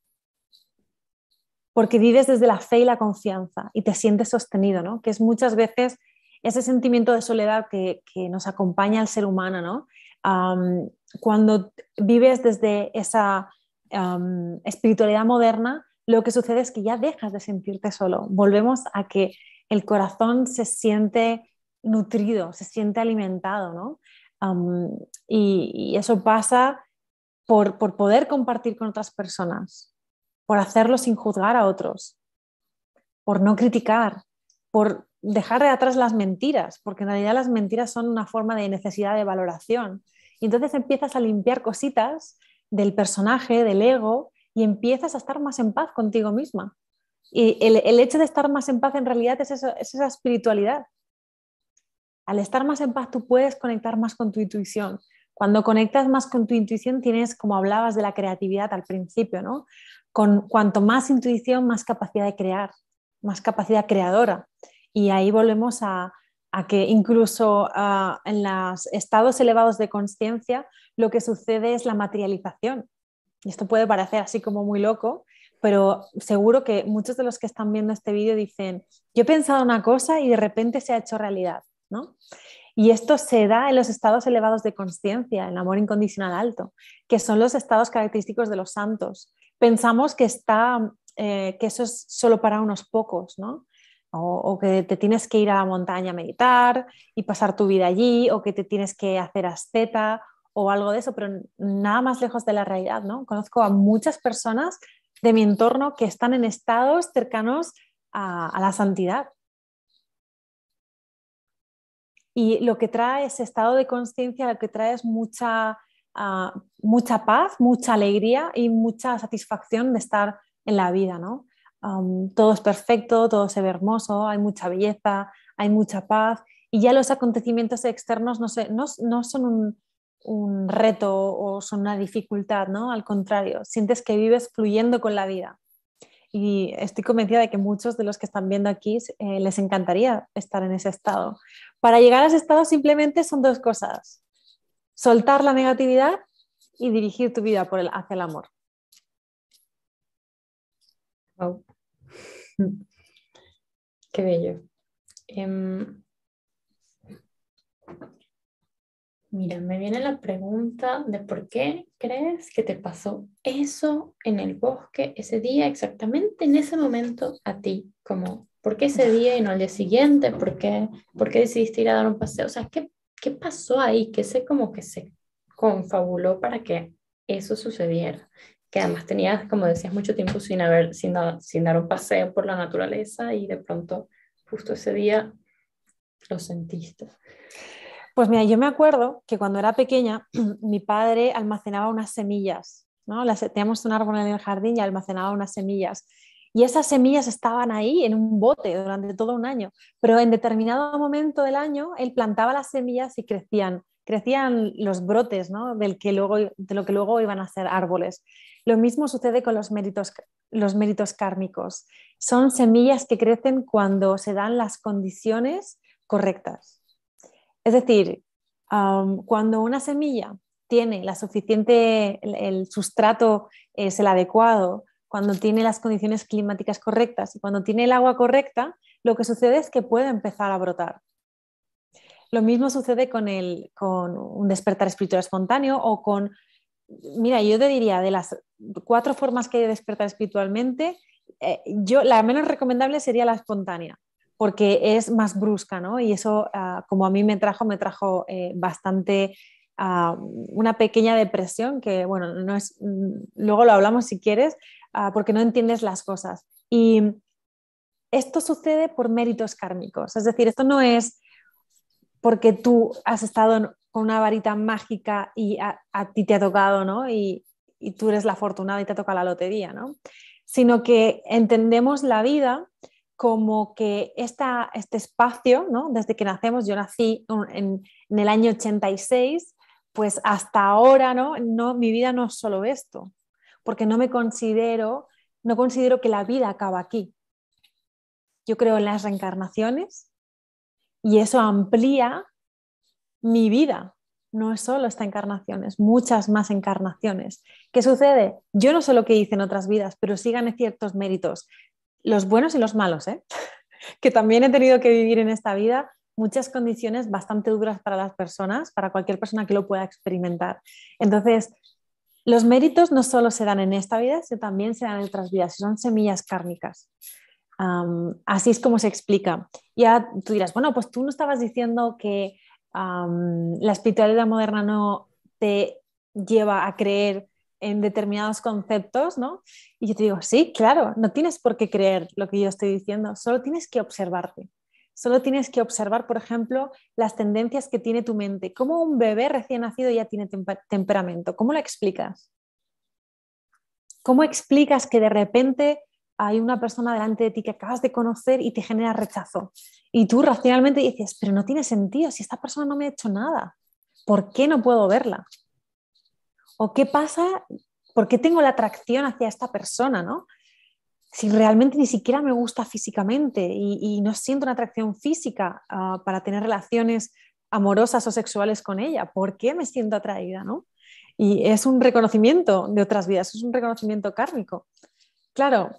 Porque vives desde la fe y la confianza y te sientes sostenido, ¿no? Que es muchas veces ese sentimiento de soledad que, nos acompaña al ser humano, ¿no? cuando vives desde esa espiritualidad moderna, lo que sucede es que ya dejas de sentirte solo. Volvemos a que el corazón se siente nutrido, se siente alimentado, ¿no? y, eso pasa por, por, poder compartir con otras personas, por hacerlo sin juzgar a otros, por no criticar, por dejar de atrás las mentiras, porque en realidad las mentiras son una forma de necesidad de valoración. Y entonces empiezas a limpiar cositas del personaje, del ego, y empiezas a estar más en paz contigo misma. Y el, hecho de estar más en paz en realidad es, es esa espiritualidad. Al estar más en paz tú puedes conectar más con tu intuición. Cuando conectas más con tu intuición tienes, como hablabas de la creatividad al principio, ¿no? Con cuanto más intuición, más capacidad de crear, más capacidad creadora. Y ahí volvemos a, que incluso ah, en los estados elevados de conciencia lo que sucede es la materialización. Y esto puede parecer así como muy loco, pero seguro que muchos de los que están viendo este vídeo dicen, yo he pensado una cosa y de repente se ha hecho realidad, ¿no? Y esto se da en los estados elevados de conciencia, en el amor incondicional alto, que son los estados característicos de los santos. Pensamos que, está, eh, que eso es solo para unos pocos, ¿no? O, o, que te tienes que ir a la montaña a meditar y pasar tu vida allí, o que te tienes que hacer asceta, o algo de eso, pero nada más lejos de la realidad, ¿no? Conozco a muchas personas de mi entorno que están en estados cercanos a, la santidad. Y lo que trae ese estado de conciencia, lo que trae es mucha, ah, mucha paz, mucha alegría y mucha satisfacción de estar en la vida, ¿no? todo es perfecto, todo se ve hermoso, hay mucha belleza, hay mucha paz y ya los acontecimientos externos no, no, no son un, un reto o son una dificultad, ¿no? Al contrario, sientes que vives fluyendo con la vida. Y estoy convencida de que muchos de los que están viendo aquí eh, les encantaría estar en ese estado. Para llegar a ese estado simplemente son dos cosas. Soltar la negatividad y dirigir tu vida por el, hacia el amor.
Qué bello. Em, Mira, me viene la pregunta de por qué crees que te pasó eso en el bosque ese día, exactamente en ese momento a ti, como, ¿por qué ese día y no al día siguiente? ¿Por qué, por qué decidiste ir a dar un paseo? O sea, ¿qué, qué pasó ahí? ¿Qué se como que se confabuló para que eso sucediera? Que además tenías, como decías, mucho tiempo sin, haber, sin, sin dar un paseo por la naturaleza y de pronto, justo ese día, lo sentiste.
Pues mira, yo me acuerdo que cuando era pequeña, mi padre almacenaba unas semillas, ¿no? teníamos un árbol en el jardín y almacenaba unas semillas. y esas semillas estaban ahí en un bote durante todo un año, pero en determinado momento del año él plantaba las semillas y crecían, crecían los brotes ¿no? Del que luego, de lo que luego iban a ser árboles. Lo mismo sucede con los méritos, los méritos kármicos. Son semillas que crecen cuando se dan las condiciones correctas. Es decir, cuando una semilla tiene la suficiente, el, sustrato es el adecuado, cuando tiene las condiciones climáticas correctas y cuando tiene el agua correcta, lo que sucede es que puede empezar a brotar. Lo mismo sucede con, el, con un despertar espiritual espontáneo o con, mira, yo te diría, de las cuatro formas que hay de despertar espiritualmente, eh, yo, la menos recomendable sería la espontánea, porque es más brusca, ¿no? Y eso, ah, como a mí me trajo, me trajo eh, bastante ah, una pequeña depresión, que bueno, no es, mm, luego lo hablamos si quieres, ah, porque no entiendes las cosas. Y esto sucede por méritos kármicos, es decir, esto no es porque tú has estado con una varita mágica y a, ti te ha tocado, ¿no? Y, tú eres la afortunada y te toca la lotería, ¿no? Sino que entendemos la vida como que este espacio, ¿no? Desde que nacemos, yo nací en, en, el año 86, pues hasta ahora, ¿no? ¿no? Mi vida no es solo esto, porque no me considero, no considero que la vida acaba aquí. Yo creo en las reencarnaciones, y eso amplía mi vida. No es solo esta encarnación, es muchas más encarnaciones. ¿Qué sucede? Yo no sé lo que hice en otras vidas, pero sí gané ciertos méritos, los buenos y los malos, ¿eh? que también he tenido que vivir en esta vida muchas condiciones bastante duras para las personas, para cualquier persona que lo pueda experimentar. Entonces, los méritos no solo se dan en esta vida, sino también se dan en otras vidas, son semillas kármicas así es como se explica. Ya tú dirás, bueno, pues tú no estabas diciendo que la espiritualidad moderna no te lleva a creer en determinados conceptos, ¿no? Y yo te digo, sí, claro, no tienes por qué creer lo que yo estoy diciendo, solo tienes que observarte. Solo tienes que observar, por ejemplo, las tendencias que tiene tu mente. ¿Cómo un bebé recién nacido ya tiene temperamento? ¿Cómo lo explicas? ¿Cómo explicas que de repente hay una persona delante de ti que acabas de conocer y te genera rechazo. Y tú racionalmente dices, pero no tiene sentido, si esta persona no me ha hecho nada, ¿por qué no puedo verla? ¿O qué pasa? ¿Por qué tengo la atracción hacia esta persona? ¿no? Si realmente ni siquiera me gusta físicamente y, no siento una atracción física ah, para tener relaciones amorosas o sexuales con ella, ¿por qué me siento atraída? ¿no? Y es un reconocimiento de otras vidas, es un reconocimiento kármico. Claro,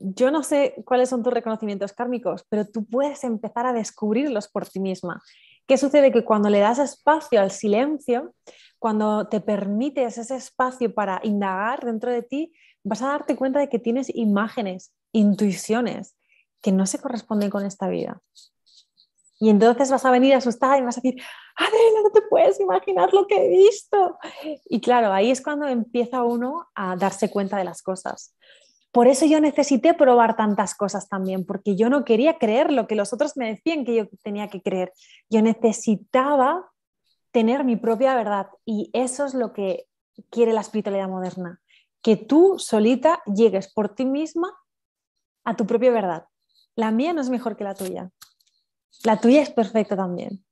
yo no sé cuáles son tus reconocimientos kármicos, pero tú puedes empezar a descubrirlos por ti misma. ¿Qué sucede? Que cuando le das espacio al silencio, cuando te permites ese espacio para indagar dentro de ti, vas a darte cuenta de que tienes imágenes, intuiciones que no se corresponden con esta vida. Y entonces vas a venir asustada y vas a decir, Adela, no te puedes imaginar lo que he visto. Y claro, ahí es cuando empieza uno a darse cuenta de las cosas. Por eso yo necesité probar tantas cosas también, porque yo no quería creer lo que los otros me decían que yo tenía que creer. Yo necesitaba tener mi propia verdad y eso es lo que quiere la espiritualidad moderna, que tú solita llegues por ti misma a tu propia verdad. La mía no es mejor que la tuya. La tuya es perfecta también.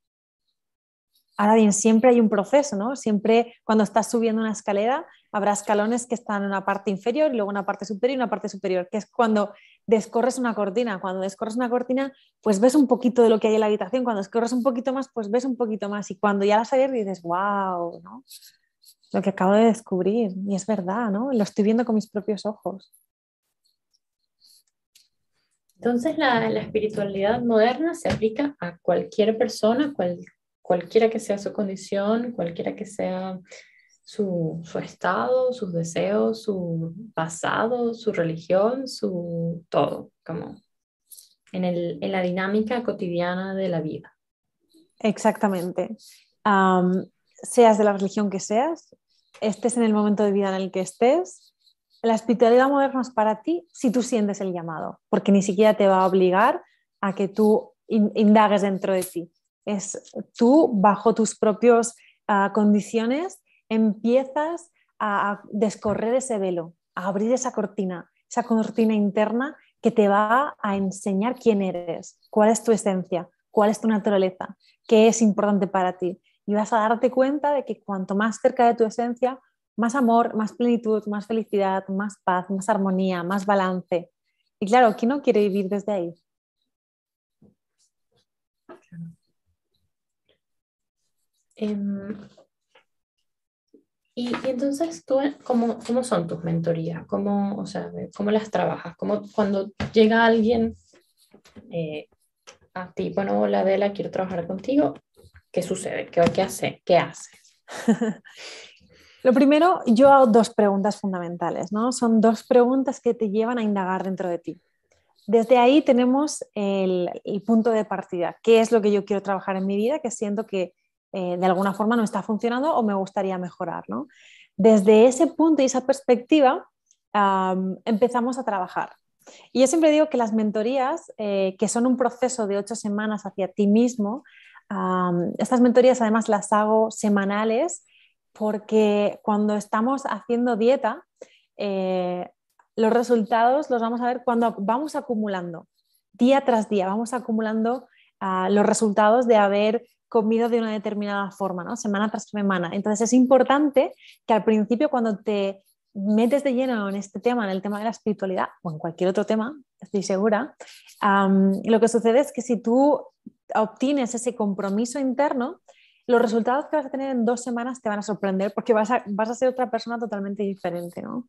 Ahora bien, siempre hay un proceso, ¿no? Siempre cuando estás subiendo una escalera habrá escalones que están en una parte inferior y luego una parte superior y una parte superior, que es cuando descorres una cortina. Cuando descorres una cortina, pues ves un poquito de lo que hay en la habitación. Cuando descorres un poquito más, pues ves un poquito más. Y cuando ya la sabes dices, wow, ¿no? Lo que acabo de descubrir. Y es verdad, ¿no? Lo estoy viendo con mis propios ojos.
Entonces la, espiritualidad moderna se aplica a cualquier persona, cual, cualquiera que sea su condición, cualquiera que sea su, estado, sus deseos, su pasado, su religión, su todo, como en, el, en la dinámica cotidiana de la vida.
Exactamente. seas de la religión que seas, estés en el momento de vida en el que estés, la espiritualidad moderna es para ti si tú sientes el llamado, porque ni siquiera te va a obligar a que tú indagues dentro de ti es tú bajo tus propias ah, condiciones empiezas a, descorrer ese velo, a abrir esa cortina esa cortina interna que te va a enseñar quién eres, cuál es tu esencia, cuál es tu naturaleza, qué es importante para ti. Y vas a darte cuenta de que cuanto más cerca de tu esencia, más amor, más plenitud, más felicidad, más paz, más armonía, más balance. Y claro, ¿quién no quiere vivir desde ahí?
Em, y, entonces, ¿tú, cómo, cómo, son tus mentorías? ¿Cómo, o sea, ¿Cómo las trabajas? ¿Cómo, cuando llega alguien eh, a ti, bueno, hola Adela, quiero trabajar contigo, ¿qué sucede? ¿Qué, qué hace? ¿Qué haces?
Lo primero, yo hago dos preguntas fundamentales, ¿no? Son dos preguntas que te llevan a indagar dentro de ti. Desde ahí tenemos el, el punto de partida. ¿Qué es lo que yo quiero trabajar en mi vida? Que siento que eh, de alguna forma no está funcionando o me gustaría mejorar. Desde ese punto y esa perspectiva empezamos a trabajar. Y yo siempre digo que las mentorías, eh, que son un proceso de ocho semanas hacia ti mismo, estas mentorías además las hago semanales porque cuando estamos haciendo dieta, eh, los resultados los vamos a ver cuando vamos acumulando, día tras día, vamos acumulando ah, los resultados de haber comido de una determinada forma, ¿no? semana tras semana. Entonces es importante que al principio cuando te metes de lleno en este tema, en el tema de la espiritualidad o en cualquier otro tema, estoy segura, lo que sucede es que si tú obtienes ese compromiso interno, los resultados que vas a tener en dos semanas te van a sorprender porque vas a, ser otra persona totalmente diferente. ¿no?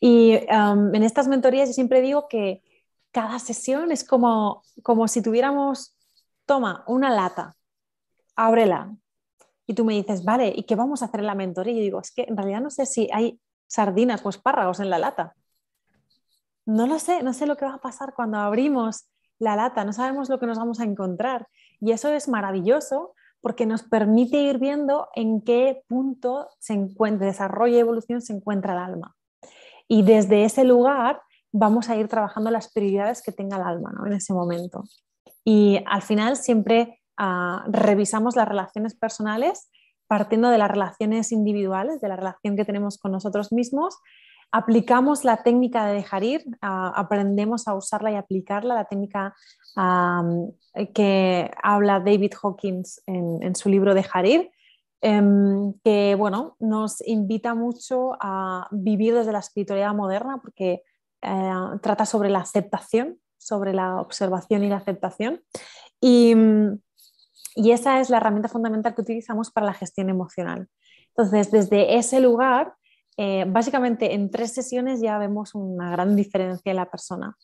Y en estas mentorías yo siempre digo que cada sesión es como, como si tuviéramos, toma, una lata ábrela. Y tú me dices, vale, ¿y qué vamos a hacer en la mentoría? Y yo digo, es que en realidad no sé si hay sardinas o espárragos en la lata. No lo sé, no sé lo que va a pasar cuando abrimos la lata, no sabemos lo que nos vamos a encontrar. Y eso es maravilloso porque nos permite ir viendo en qué punto se encuentra, desarrollo y evolución se encuentra el alma. Y desde ese lugar vamos a ir trabajando las prioridades que tenga el alma en ese momento. Y al final siempre revisamos las relaciones personales partiendo de las relaciones individuales, de la relación que tenemos con nosotros mismos, aplicamos la técnica de dejar ir, aprendemos a usarla y aplicarla, la técnica que habla David Hawkins en, su libro Dejar ir, em, que bueno, nos invita mucho a vivir desde la espiritualidad moderna porque eh, trata sobre la aceptación, sobre la observación y la aceptación. Y, y esa es la herramienta fundamental que utilizamos para la gestión emocional. Entonces, desde ese lugar, eh, básicamente en tres sesiones ya vemos una gran diferencia en la persona.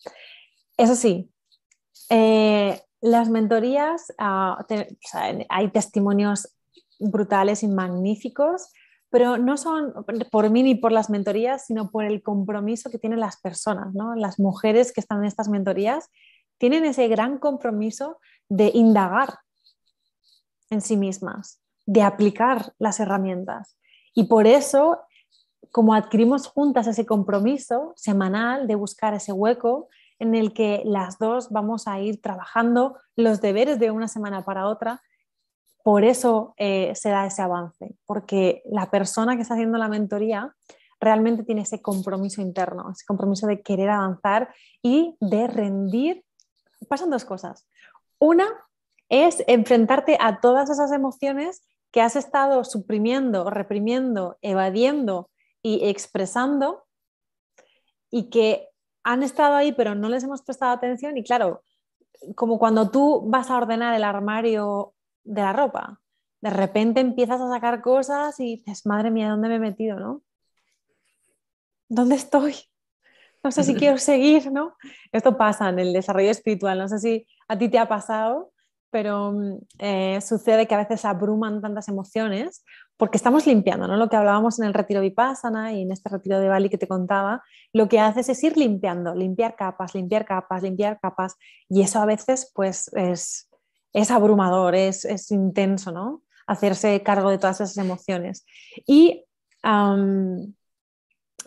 Eso sí, eh, las mentorías, ah, hay testimonios brutales y magníficos, pero no son por mí ni por las mentorías, sino por el compromiso que tienen las personas, ¿no? las mujeres que están en estas mentorías tienen ese gran compromiso de indagar en sí mismas, de aplicar las herramientas. Y por eso, como adquirimos juntas ese compromiso semanal de buscar ese hueco en el que las dos vamos a ir trabajando los deberes de una semana para otra, por eso eh, se da ese avance, porque la persona que está haciendo la mentoría realmente tiene ese compromiso interno, ese compromiso de querer avanzar y de rendir. Pasan dos cosas. Una, es enfrentarte a todas esas emociones que has estado suprimiendo, reprimiendo, evadiendo y expresando y que han estado ahí pero no les hemos prestado atención y claro, como cuando tú vas a ordenar el armario de la ropa, de repente empiezas a sacar cosas y dices, madre mía, ¿dónde me he metido, no? ¿Dónde estoy? No sé si quiero seguir, ¿no? Esto pasa en el desarrollo espiritual, no sé si a ti te ha pasado, pero mm, eh, sucede que a veces abruman tantas emociones porque estamos limpiando, ¿no? Lo que hablábamos en el retiro Vipassana y en este retiro de Bali que te contaba, lo que haces es ir limpiando, limpiar capas, limpiar capas, limpiar capas, y eso a veces pues es, abrumador, es, es, intenso, ¿no? Hacerse cargo de todas esas emociones. Y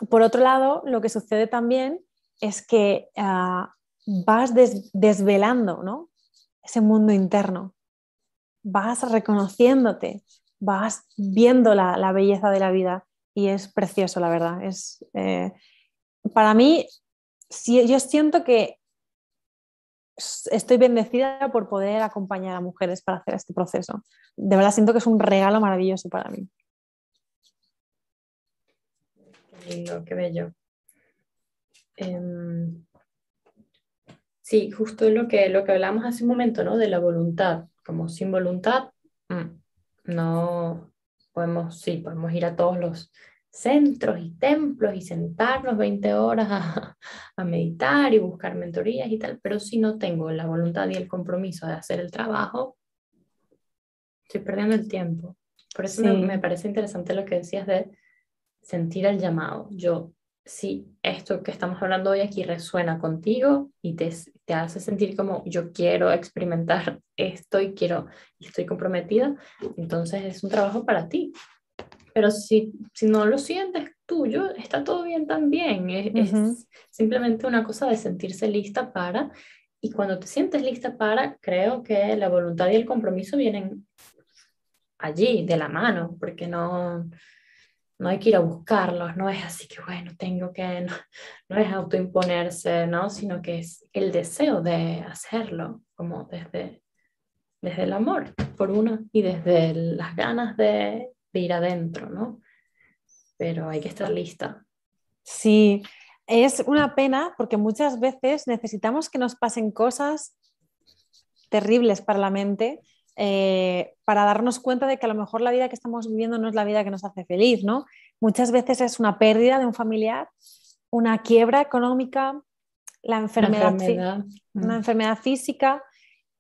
por otro lado, lo que sucede también es que ah, vas desvelando, ¿no? Ese mundo interno. Vas reconociéndote, vas viendo la, belleza de la vida y es precioso, la verdad. Es, eh, para mí, sí, yo siento que estoy bendecida por poder acompañar a mujeres para hacer este proceso. De verdad siento que es un regalo maravilloso para mí.
Qué lindo, qué bello. Em, sí, justo lo que, lo que hablamos hace un momento, ¿no? De la voluntad. Como sin voluntad, mm, no podemos, sí, podemos ir a todos los centros y templos y sentarnos 20 horas a, a, meditar y buscar mentorías y tal, pero si no tengo la voluntad y el compromiso de hacer el trabajo, estoy perdiendo el tiempo. Por eso me, me, parece interesante lo que decías de sentir el llamado. Yo, si esto que estamos hablando hoy aquí resuena contigo y te, te hace sentir como yo quiero experimentar esto y quiero y estoy comprometida, entonces es un trabajo para ti pero si, si no lo sientes tuyo, está todo bien también. Es, es, simplemente una cosa de sentirse lista para, y cuando te sientes lista para, creo que la voluntad y el compromiso vienen allí, de la mano, porque no, no hay que ir a buscarlos, no es así que, bueno, tengo que, no, no es autoimponerse, ¿no? Sino que es el deseo de hacerlo, como desde, desde el amor por uno y desde las ganas de ir adentro, ¿no? Pero hay que estar lista.
Sí, es una pena porque muchas veces necesitamos que nos pasen cosas terribles para la mente eh, para darnos cuenta de que a lo mejor la vida que estamos viviendo no es la vida que nos hace feliz, ¿no? Muchas veces es una pérdida de un familiar, una quiebra económica, la enfermedad, enfermedad. una mm. enfermedad física,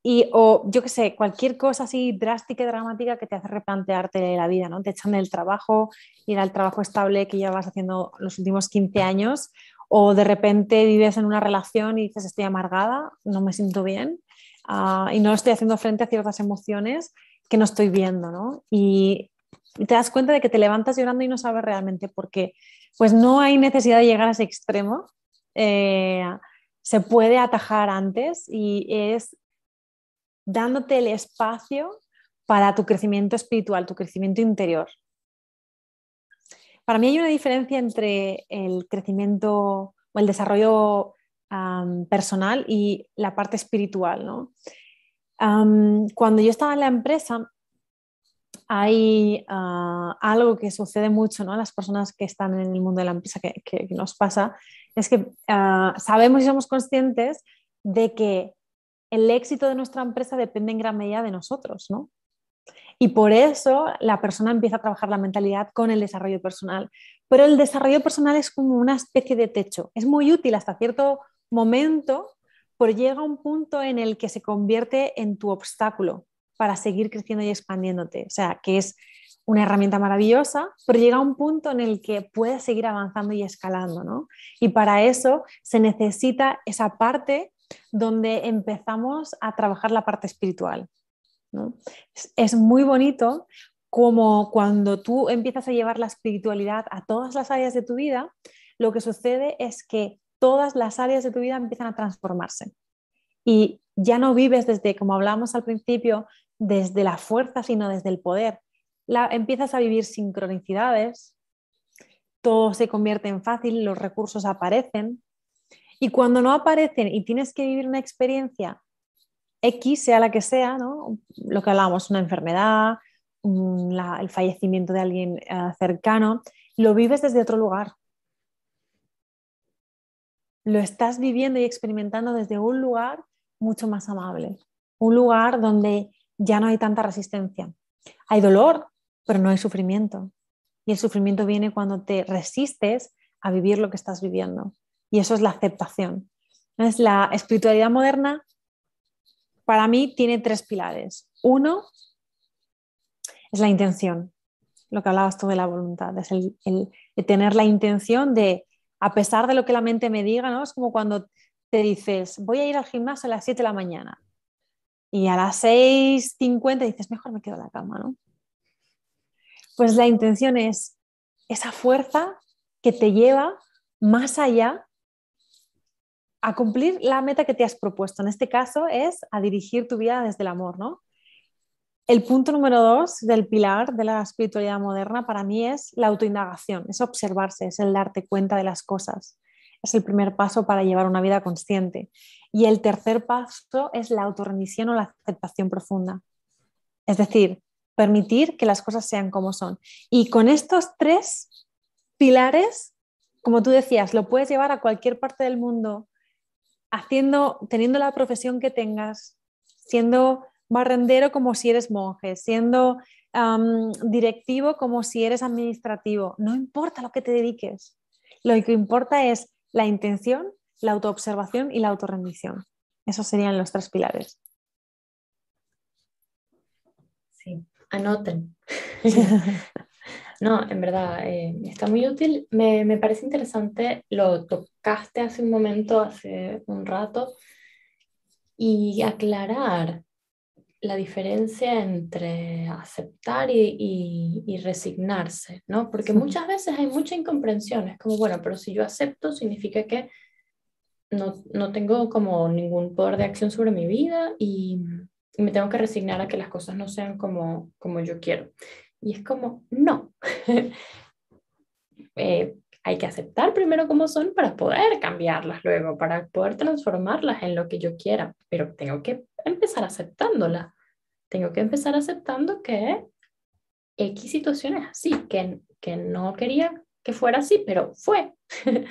y, o yo qué sé, cualquier cosa así drástica y dramática que te hace replantearte la vida, ¿no? Te echan del trabajo, ir al trabajo estable que llevas haciendo los últimos 15 años, o de repente vives en una relación y dices estoy amargada, no me siento bien uh, y no estoy haciendo frente a ciertas emociones que no estoy viendo, ¿no? Y, te das cuenta de que te levantas llorando y no sabes realmente por qué. Pues no hay necesidad de llegar a ese extremo. Eh, se puede atajar antes y es dándote el espacio para tu crecimiento espiritual, tu crecimiento interior. Para mí hay una diferencia entre el crecimiento o el desarrollo personal y la parte espiritual. cuando yo estaba en la empresa, hay ah, algo que sucede mucho ¿no? a las personas que están en el mundo de la empresa que, nos pasa, es que ah, sabemos y somos conscientes de que el éxito de nuestra empresa depende en gran medida de nosotros, ¿no? Y por eso la persona empieza a trabajar la mentalidad con el desarrollo personal. Pero el desarrollo personal es como una especie de techo. Es muy útil hasta cierto momento, pero llega un punto en el que se convierte en tu obstáculo para seguir creciendo y expandiéndote. O sea, que es una herramienta maravillosa, pero llega un punto en el que puedes seguir avanzando y escalando, ¿no? Y para eso se necesita esa parte donde empezamos a trabajar la parte espiritual. Es, muy bonito como cuando tú empiezas a llevar la espiritualidad a todas las áreas de tu vida, lo que sucede es que todas las áreas de tu vida empiezan a transformarse. Y ya no vives desde, como hablábamos al principio, desde la fuerza, sino desde el poder. La, empiezas a vivir sincronicidades, todo se convierte en fácil, los recursos aparecen, y cuando no aparecen y tienes que vivir una experiencia X, sea la que sea, ¿no? lo que hablábamos, una enfermedad, el fallecimiento de alguien eh, cercano, lo vives desde otro lugar. Lo estás viviendo y experimentando desde un lugar mucho más amable, un lugar donde ya no hay tanta resistencia. Hay dolor, pero no hay sufrimiento. Y el sufrimiento viene cuando te resistes a vivir lo que estás viviendo. Y eso es la aceptación. Entonces, la espiritualidad moderna, para mí, tiene tres pilares. Uno es la intención, lo que hablabas tú de la voluntad, es el, tener la intención de, a pesar de lo que la mente me diga, ¿no? Es como cuando te dices, voy a ir al gimnasio a las 7 de la mañana y a las 6.50 dices, mejor me quedo en la cama, ¿no? Pues la intención es esa fuerza que te lleva más allá a cumplir la meta que te has propuesto. En este caso es a dirigir tu vida desde el amor, ¿no? El punto número dos del pilar de la espiritualidad moderna para mí es la autoindagación, es observarse, es el darte cuenta de las cosas, es el primer paso para llevar una vida consciente. Y el tercer paso es la autorremisión o la aceptación profunda. Es decir, permitir que las cosas sean como son. Y con estos tres pilares, como tú decías, lo puedes llevar a cualquier parte del mundo, haciendo, teniendo la profesión que tengas, siendo barrendero como si eres monje, siendo directivo como si eres administrativo. No importa lo que te dediques. Lo que importa es la intención, la autoobservación y la autorrendición. Esos serían los tres pilares.
Sí, anoten. no, en verdad, eh, está muy útil. Me, me, parece interesante, lo tocaste hace un momento, hace un rato, y aclarar la diferencia entre aceptar y, y, resignarse, ¿no? Porque muchas veces hay mucha incomprensión, es como, bueno, pero si yo acepto significa que no, no tengo como ningún poder de acción sobre mi vida y, y, me tengo que resignar a que las cosas no sean como, como yo quiero. Y es como, no. eh, hay que aceptar primero como son para poder cambiarlas luego, para poder transformarlas en lo que yo quiera, pero tengo que empezar aceptándolas. Tengo que empezar aceptando que X situaciones así, que, que no quería que fuera así, pero fue.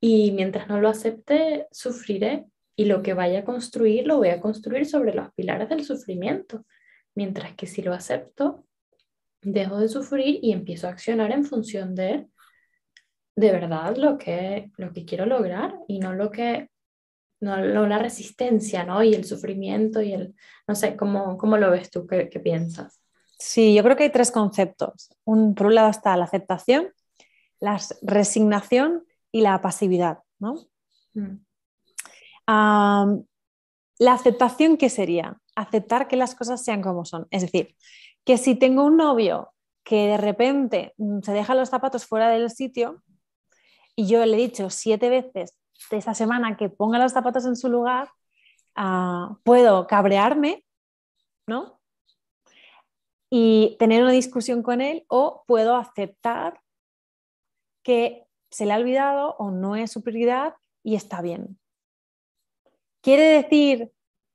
y mientras no lo acepte, sufriré y lo que vaya a construir lo voy a construir sobre los pilares del sufrimiento. Mientras que si lo acepto, dejo de sufrir y empiezo a accionar en función de de verdad lo que, lo que quiero lograr y no lo que, no, la resistencia, ¿no? Y el sufrimiento y el, no sé, ¿cómo, cómo lo ves tú? ¿Qué, ¿Qué, piensas?
Sí, yo creo que hay tres conceptos. Un, por un lado está la aceptación, la resignación y la pasividad, ¿no? Mm. la aceptación, ¿qué sería? Aceptar que las cosas sean como son. Es decir, que si tengo un novio que de repente mm, se deja los zapatos fuera del sitio, y yo le he dicho siete veces de esta semana que ponga los zapatos en su lugar, ah, puedo cabrearme, ¿no? Y tener una discusión con él o puedo aceptar que se le ha olvidado o no es su prioridad y está bien. ¿Quiere decir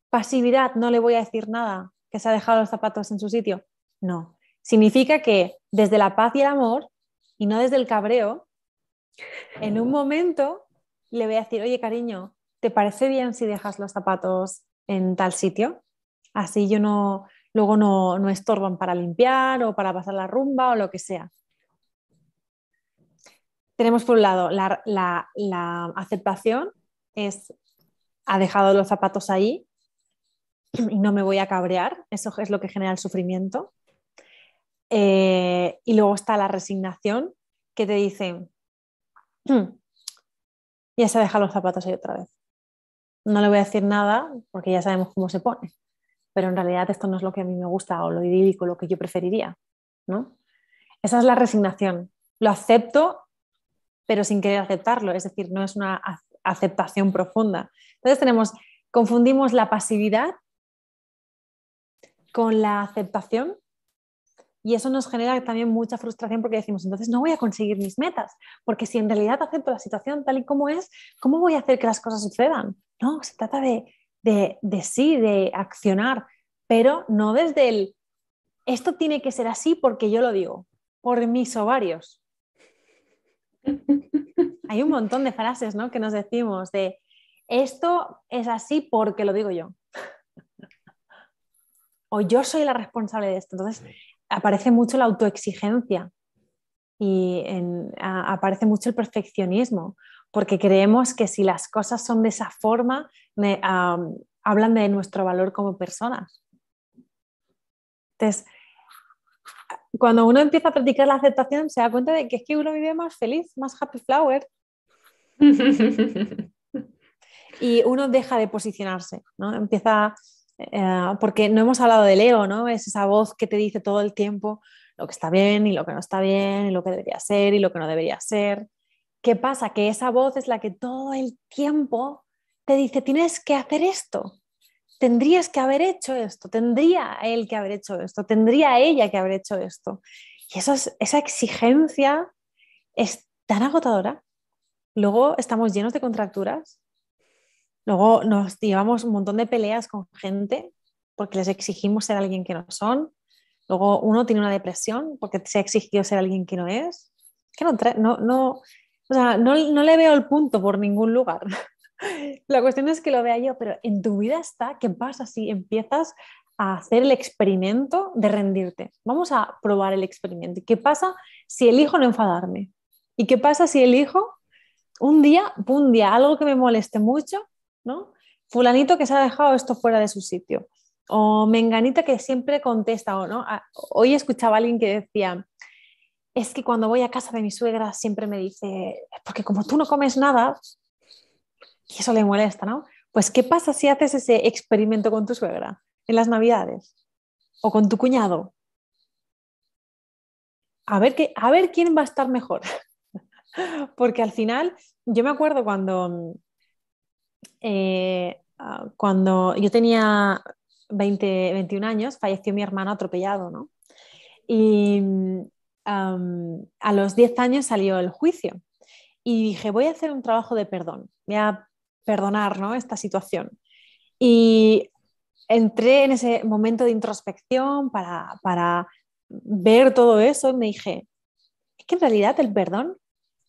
pasividad? No le voy a decir nada, que se ha dejado los zapatos en su sitio. No. Significa que desde la paz y el amor y no desde el cabreo, en un momento le voy a decir, oye cariño, ¿te parece bien si dejas los zapatos en tal sitio? Así yo no, luego no, no estorban para limpiar o para pasar la rumba o lo que sea. Tenemos por un lado la, aceptación, es, ha dejado los zapatos ahí y no me voy a cabrear, eso es lo que genera el sufrimiento. Eh, y luego está la resignación, que te dice, ya se deja los zapatos ahí otra vez. No le voy a decir nada porque ya sabemos cómo se pone, pero en realidad esto no es lo que a mí me gusta o lo idílico, lo que yo preferiría. ¿no? Esa es la resignación. Lo acepto, pero sin querer aceptarlo, es decir, no es una aceptación profunda. Entonces tenemos, confundimos la pasividad con la aceptación y eso nos genera también mucha frustración porque decimos, entonces no voy a conseguir mis metas, porque si en realidad acepto la situación tal y como es, ¿cómo voy a hacer que las cosas sucedan? No, se trata de, de, de sí, de accionar, pero no desde el, esto tiene que ser así porque yo lo digo, por mis ovarios. Hay un montón de frases ¿no? que nos decimos de, esto es así porque lo digo yo. o yo soy la responsable de esto. Entonces, aparece mucho la autoexigencia y aparece mucho el perfeccionismo, porque creemos que si las cosas son de esa forma, hablan de nuestro valor como personas. Entonces, cuando uno empieza a practicar la aceptación, se da cuenta de que es que uno vive más feliz, más happy flower. y uno deja de posicionarse, ¿no? Empieza eh, porque no hemos hablado del ego, ¿no? Es esa voz que te dice todo el tiempo lo que está bien y lo que no está bien, y lo que debería ser y lo que no debería ser. ¿Qué pasa? Que esa voz es la que todo el tiempo te dice, tienes que hacer esto, tendrías que haber hecho esto, tendría él que haber hecho esto, tendría ella que haber hecho esto. Y esa exigencia es tan agotadora luego estamos llenos de contracturas, luego nos llevamos un montón de peleas con gente porque les exigimos ser alguien que no son, luego uno tiene una depresión porque se ha exigido ser alguien que no es. que no, no, no, no le veo el punto por ningún lugar. La cuestión es que lo vea yo, pero en tu vida está, ¿qué pasa si empiezas a hacer el experimento de rendirte? Vamos a probar el experimento. ¿Qué pasa si elijo no enfadarme? ¿Y qué pasa si elijo un día, un día, algo que me moleste mucho, ¿no? Fulanito que se ha dejado esto fuera de su sitio. O menganita que siempre contesta, o no. Hoy escuchaba a alguien que decía, es que cuando voy a casa de mi suegra siempre me dice, porque como tú no comes nada, y eso le molesta, ¿no? Pues, ¿qué pasa si haces ese experimento con tu suegra en las Navidades? O con tu cuñado. A ver, a ver quién va a estar mejor. Porque al final, yo me acuerdo cuando, eh, ah, cuando yo tenía 20, 21 años, falleció mi hermano atropellado, ¿no? Y a los 10 años salió el juicio. Y dije, voy a hacer un trabajo de perdón. Voy a perdonar ¿no? esta situación. Y entré en ese momento de introspección para, para ver todo eso y me dije, es que en realidad el perdón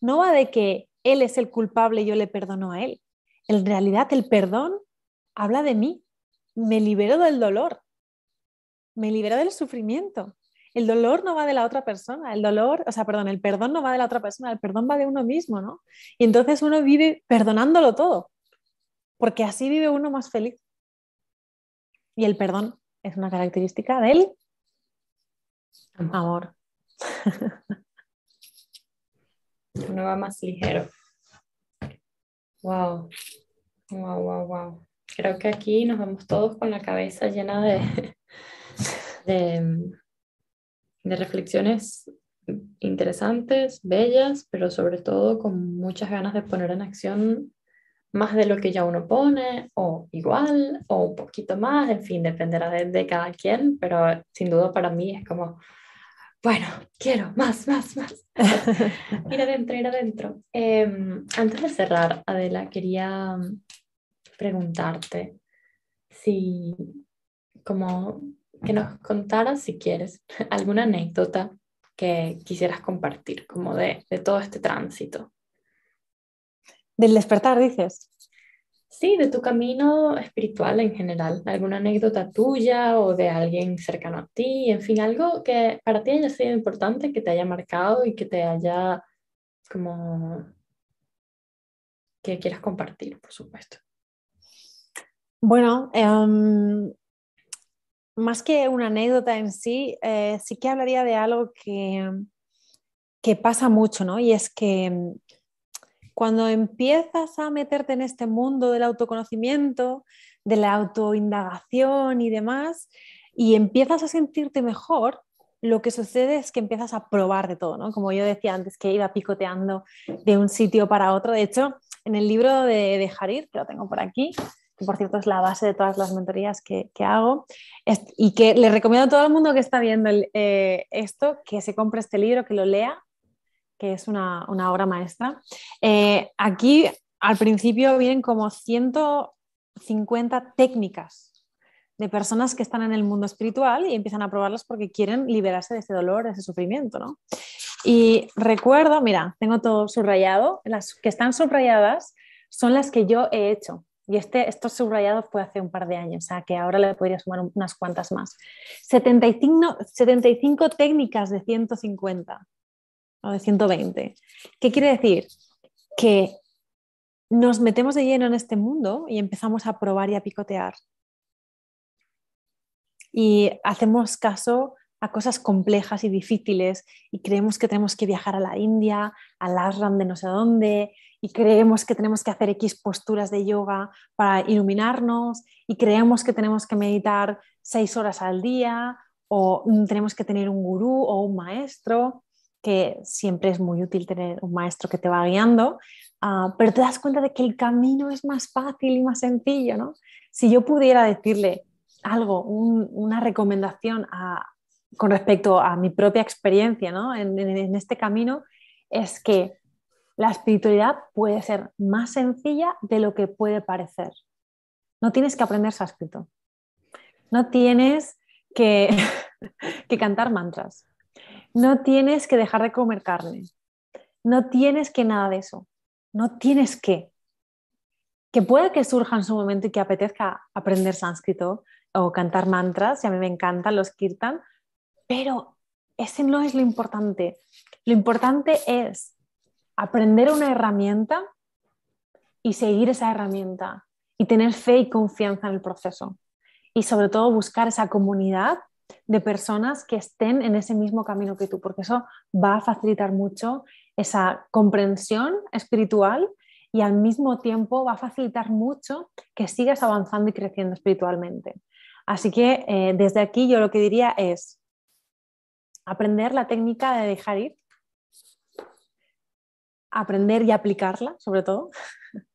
no va de que él es el culpable y yo le perdono a él. En realidad el perdón habla de mí. Me libero del dolor. Me libero del sufrimiento. El dolor no va de la otra persona, el dolor, o sea, perdón, el perdón no va de la otra persona, el perdón va de uno mismo, ¿no? Y entonces uno vive perdonándolo todo porque así vive uno más feliz. Y el perdón es una característica del amor.
Uno va más ligero. Wow. Wow, wow, wow. Creo que aquí nos vamos todos con la cabeza llena de, de, de reflexiones interesantes, bellas, pero sobre todo con muchas ganas de poner en acción más de lo que ya uno pone, o igual, o un poquito más, en fin, dependerá de, cada quien, pero sin duda para mí es como, bueno, quiero más, más, más. ir adentro, ir adentro. Em, antes de cerrar, Adela, quería preguntarte si, como que nos contaras, si quieres, alguna anécdota que quisieras compartir, como de, de todo este tránsito.
Del despertar, dices.
Sí, de tu camino espiritual en general, alguna anécdota tuya o de alguien cercano a ti, en fin, algo que para ti haya sido importante, que te haya marcado y que te haya como que quieras compartir, por supuesto.
Bueno, em, más que una anécdota en sí, eh, sí que hablaría de algo que, que pasa mucho, ¿no? Y es que cuando empiezas a meterte en este mundo del autoconocimiento, de la autoindagación y demás, y empiezas a sentirte mejor, lo que sucede es que empiezas a probar de todo, ¿no? Como yo decía antes, que iba picoteando de un sitio para otro. De hecho, en el libro de, de Harir, que lo tengo por aquí, que por cierto es la base de todas las mentorías que, hago, y que le recomiendo a todo el mundo que está viendo eh, esto, que se compre este libro, que lo lea, que es una, obra maestra. Eh, aquí al principio vienen como 150 técnicas de personas que están en el mundo espiritual y empiezan a probarlas porque quieren liberarse de ese dolor, de ese sufrimiento. ¿no? Y recuerdo, mira, tengo todo subrayado, las que están subrayadas son las que yo he hecho. Y este, estos subrayados fue hace un par de años, o sea que ahora le podría sumar unas cuantas más. 75, 75 técnicas de 150 o de 120. ¿Qué quiere decir? Que nos metemos de lleno en este mundo y empezamos a probar y a picotear. Y hacemos caso a cosas complejas y difíciles y creemos que tenemos que viajar a la India, al ashram de no sé dónde, y creemos que tenemos que hacer X posturas de yoga para iluminarnos y creemos que tenemos que meditar seis horas al día o tenemos que tener un gurú o un maestro siempre es muy útil tener un maestro que te va guiando, ah, pero te das cuenta de que el camino es más fácil y más sencillo, ¿no? Si yo pudiera decirle algo, una recomendación con respecto a mi propia experiencia ¿no? en, este camino, es que la espiritualidad puede ser más sencilla de lo que puede parecer. No tienes que aprender sánscrito. No tienes que cantar mantras. No tienes que dejar de comer carne. No tienes que nada de eso. No tienes que. Que puede que surja en su momento y que apetezca aprender sánscrito o cantar mantras, y a mí me encantan los kirtan, pero ese no es lo importante. Lo importante es aprender una herramienta y seguir esa herramienta y tener fe y confianza en el proceso. Y sobre todo buscar esa comunidad de personas que estén en ese mismo camino que tú, porque eso va a facilitar mucho esa comprensión espiritual y al mismo tiempo va a facilitar mucho que sigas avanzando y creciendo espiritualmente. Así que eh, desde aquí yo lo que diría es aprender la técnica de dejar ir, aprender y aplicarla sobre todo,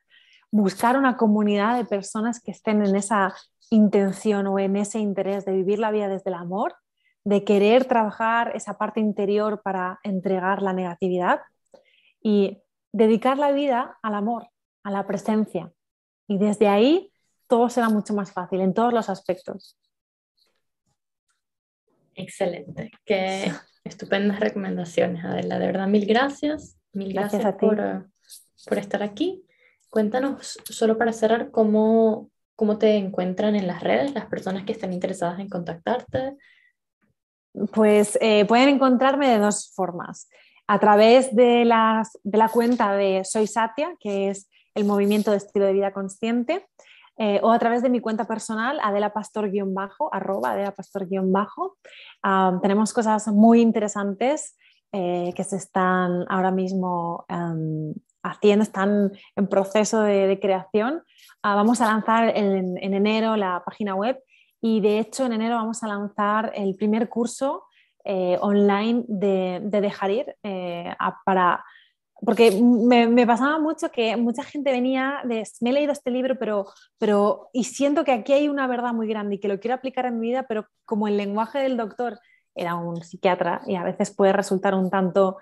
buscar una comunidad de personas que estén en esa intención o en ese interés de vivir la vida desde el amor, de querer trabajar esa parte interior para entregar la negatividad y dedicar la vida al amor, a la presencia. Y desde ahí todo será mucho más fácil en todos los aspectos.
Excelente, qué estupendas recomendaciones, Adela. De verdad, mil gracias. Mil gracias, a por, por estar aquí. Cuéntanos, solo para cerrar, cómo, cómo te encuentran en las redes las personas que están interesadas en contactarte.
Pues eh, pueden encontrarme de dos formas. A través de, la cuenta de Soy Satia, que es el movimiento de estilo de vida consciente, eh, o a través de mi cuenta personal, Adela Pastor-bajo, arroba Adela Pastor-bajo. tenemos cosas muy interesantes eh, que se están ahora mismo haciendo, están en proceso de, creación. Ah, vamos a lanzar en, enero la página web y de hecho en enero vamos a lanzar el primer curso eh, online de, dejar ir eh, para... Porque me, pasaba mucho que mucha gente venía de, me he leído este libro, pero, pero, y siento que aquí hay una verdad muy grande y que lo quiero aplicar en mi vida, pero como el lenguaje del doctor era un psiquiatra y a veces puede resultar un tanto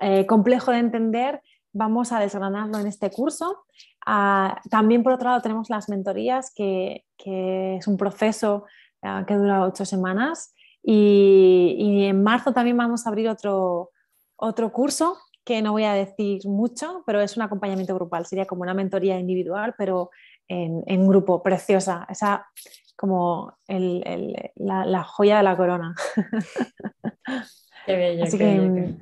eh, complejo de entender, vamos a desgranarlo en este curso. Ah, también, por otro lado, tenemos las mentorías, que, es un proceso ah, que dura ocho semanas. Y, en marzo también vamos a abrir otro, otro curso que no voy a decir mucho, pero es un acompañamiento grupal, sería como una mentoría individual, pero en, en grupo, preciosa. Esa como la, joya de la corona. Así que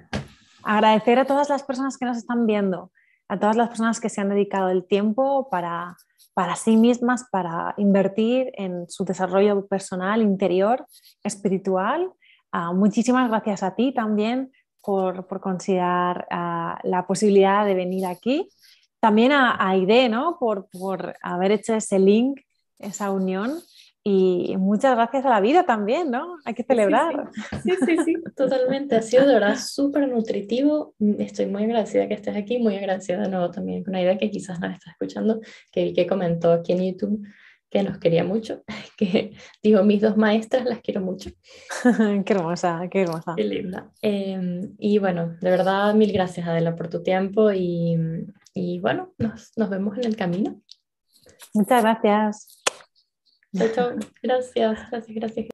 agradecer a todas las personas que nos están viendo, a todas las personas que se han dedicado el tiempo para, para sí mismas, para invertir en su desarrollo personal, interior, espiritual. Ah, muchísimas gracias a ti también por, considerar ah, la posibilidad de venir aquí. También a, a ¿no? por, por haber hecho ese link, esa unión y muchas gracias a la vida también, ¿no? Hay que celebrar.
Sí, sí, sí, totalmente. Ha sido de verdad súper nutritivo. Estoy muy agradecida que estés aquí, muy agradecida de nuevo también con una idea que quizás nos está escuchando, que vi que comentó aquí en YouTube que nos quería mucho, que digo, mis dos maestras las quiero mucho.
qué hermosa, qué hermosa.
Qué linda. Em, y bueno, de verdad, mil gracias Adela por tu tiempo y, y bueno, nos, nos vemos en el camino.
Muchas gracias.
Chao, chao. Gracias, gracias, gracias.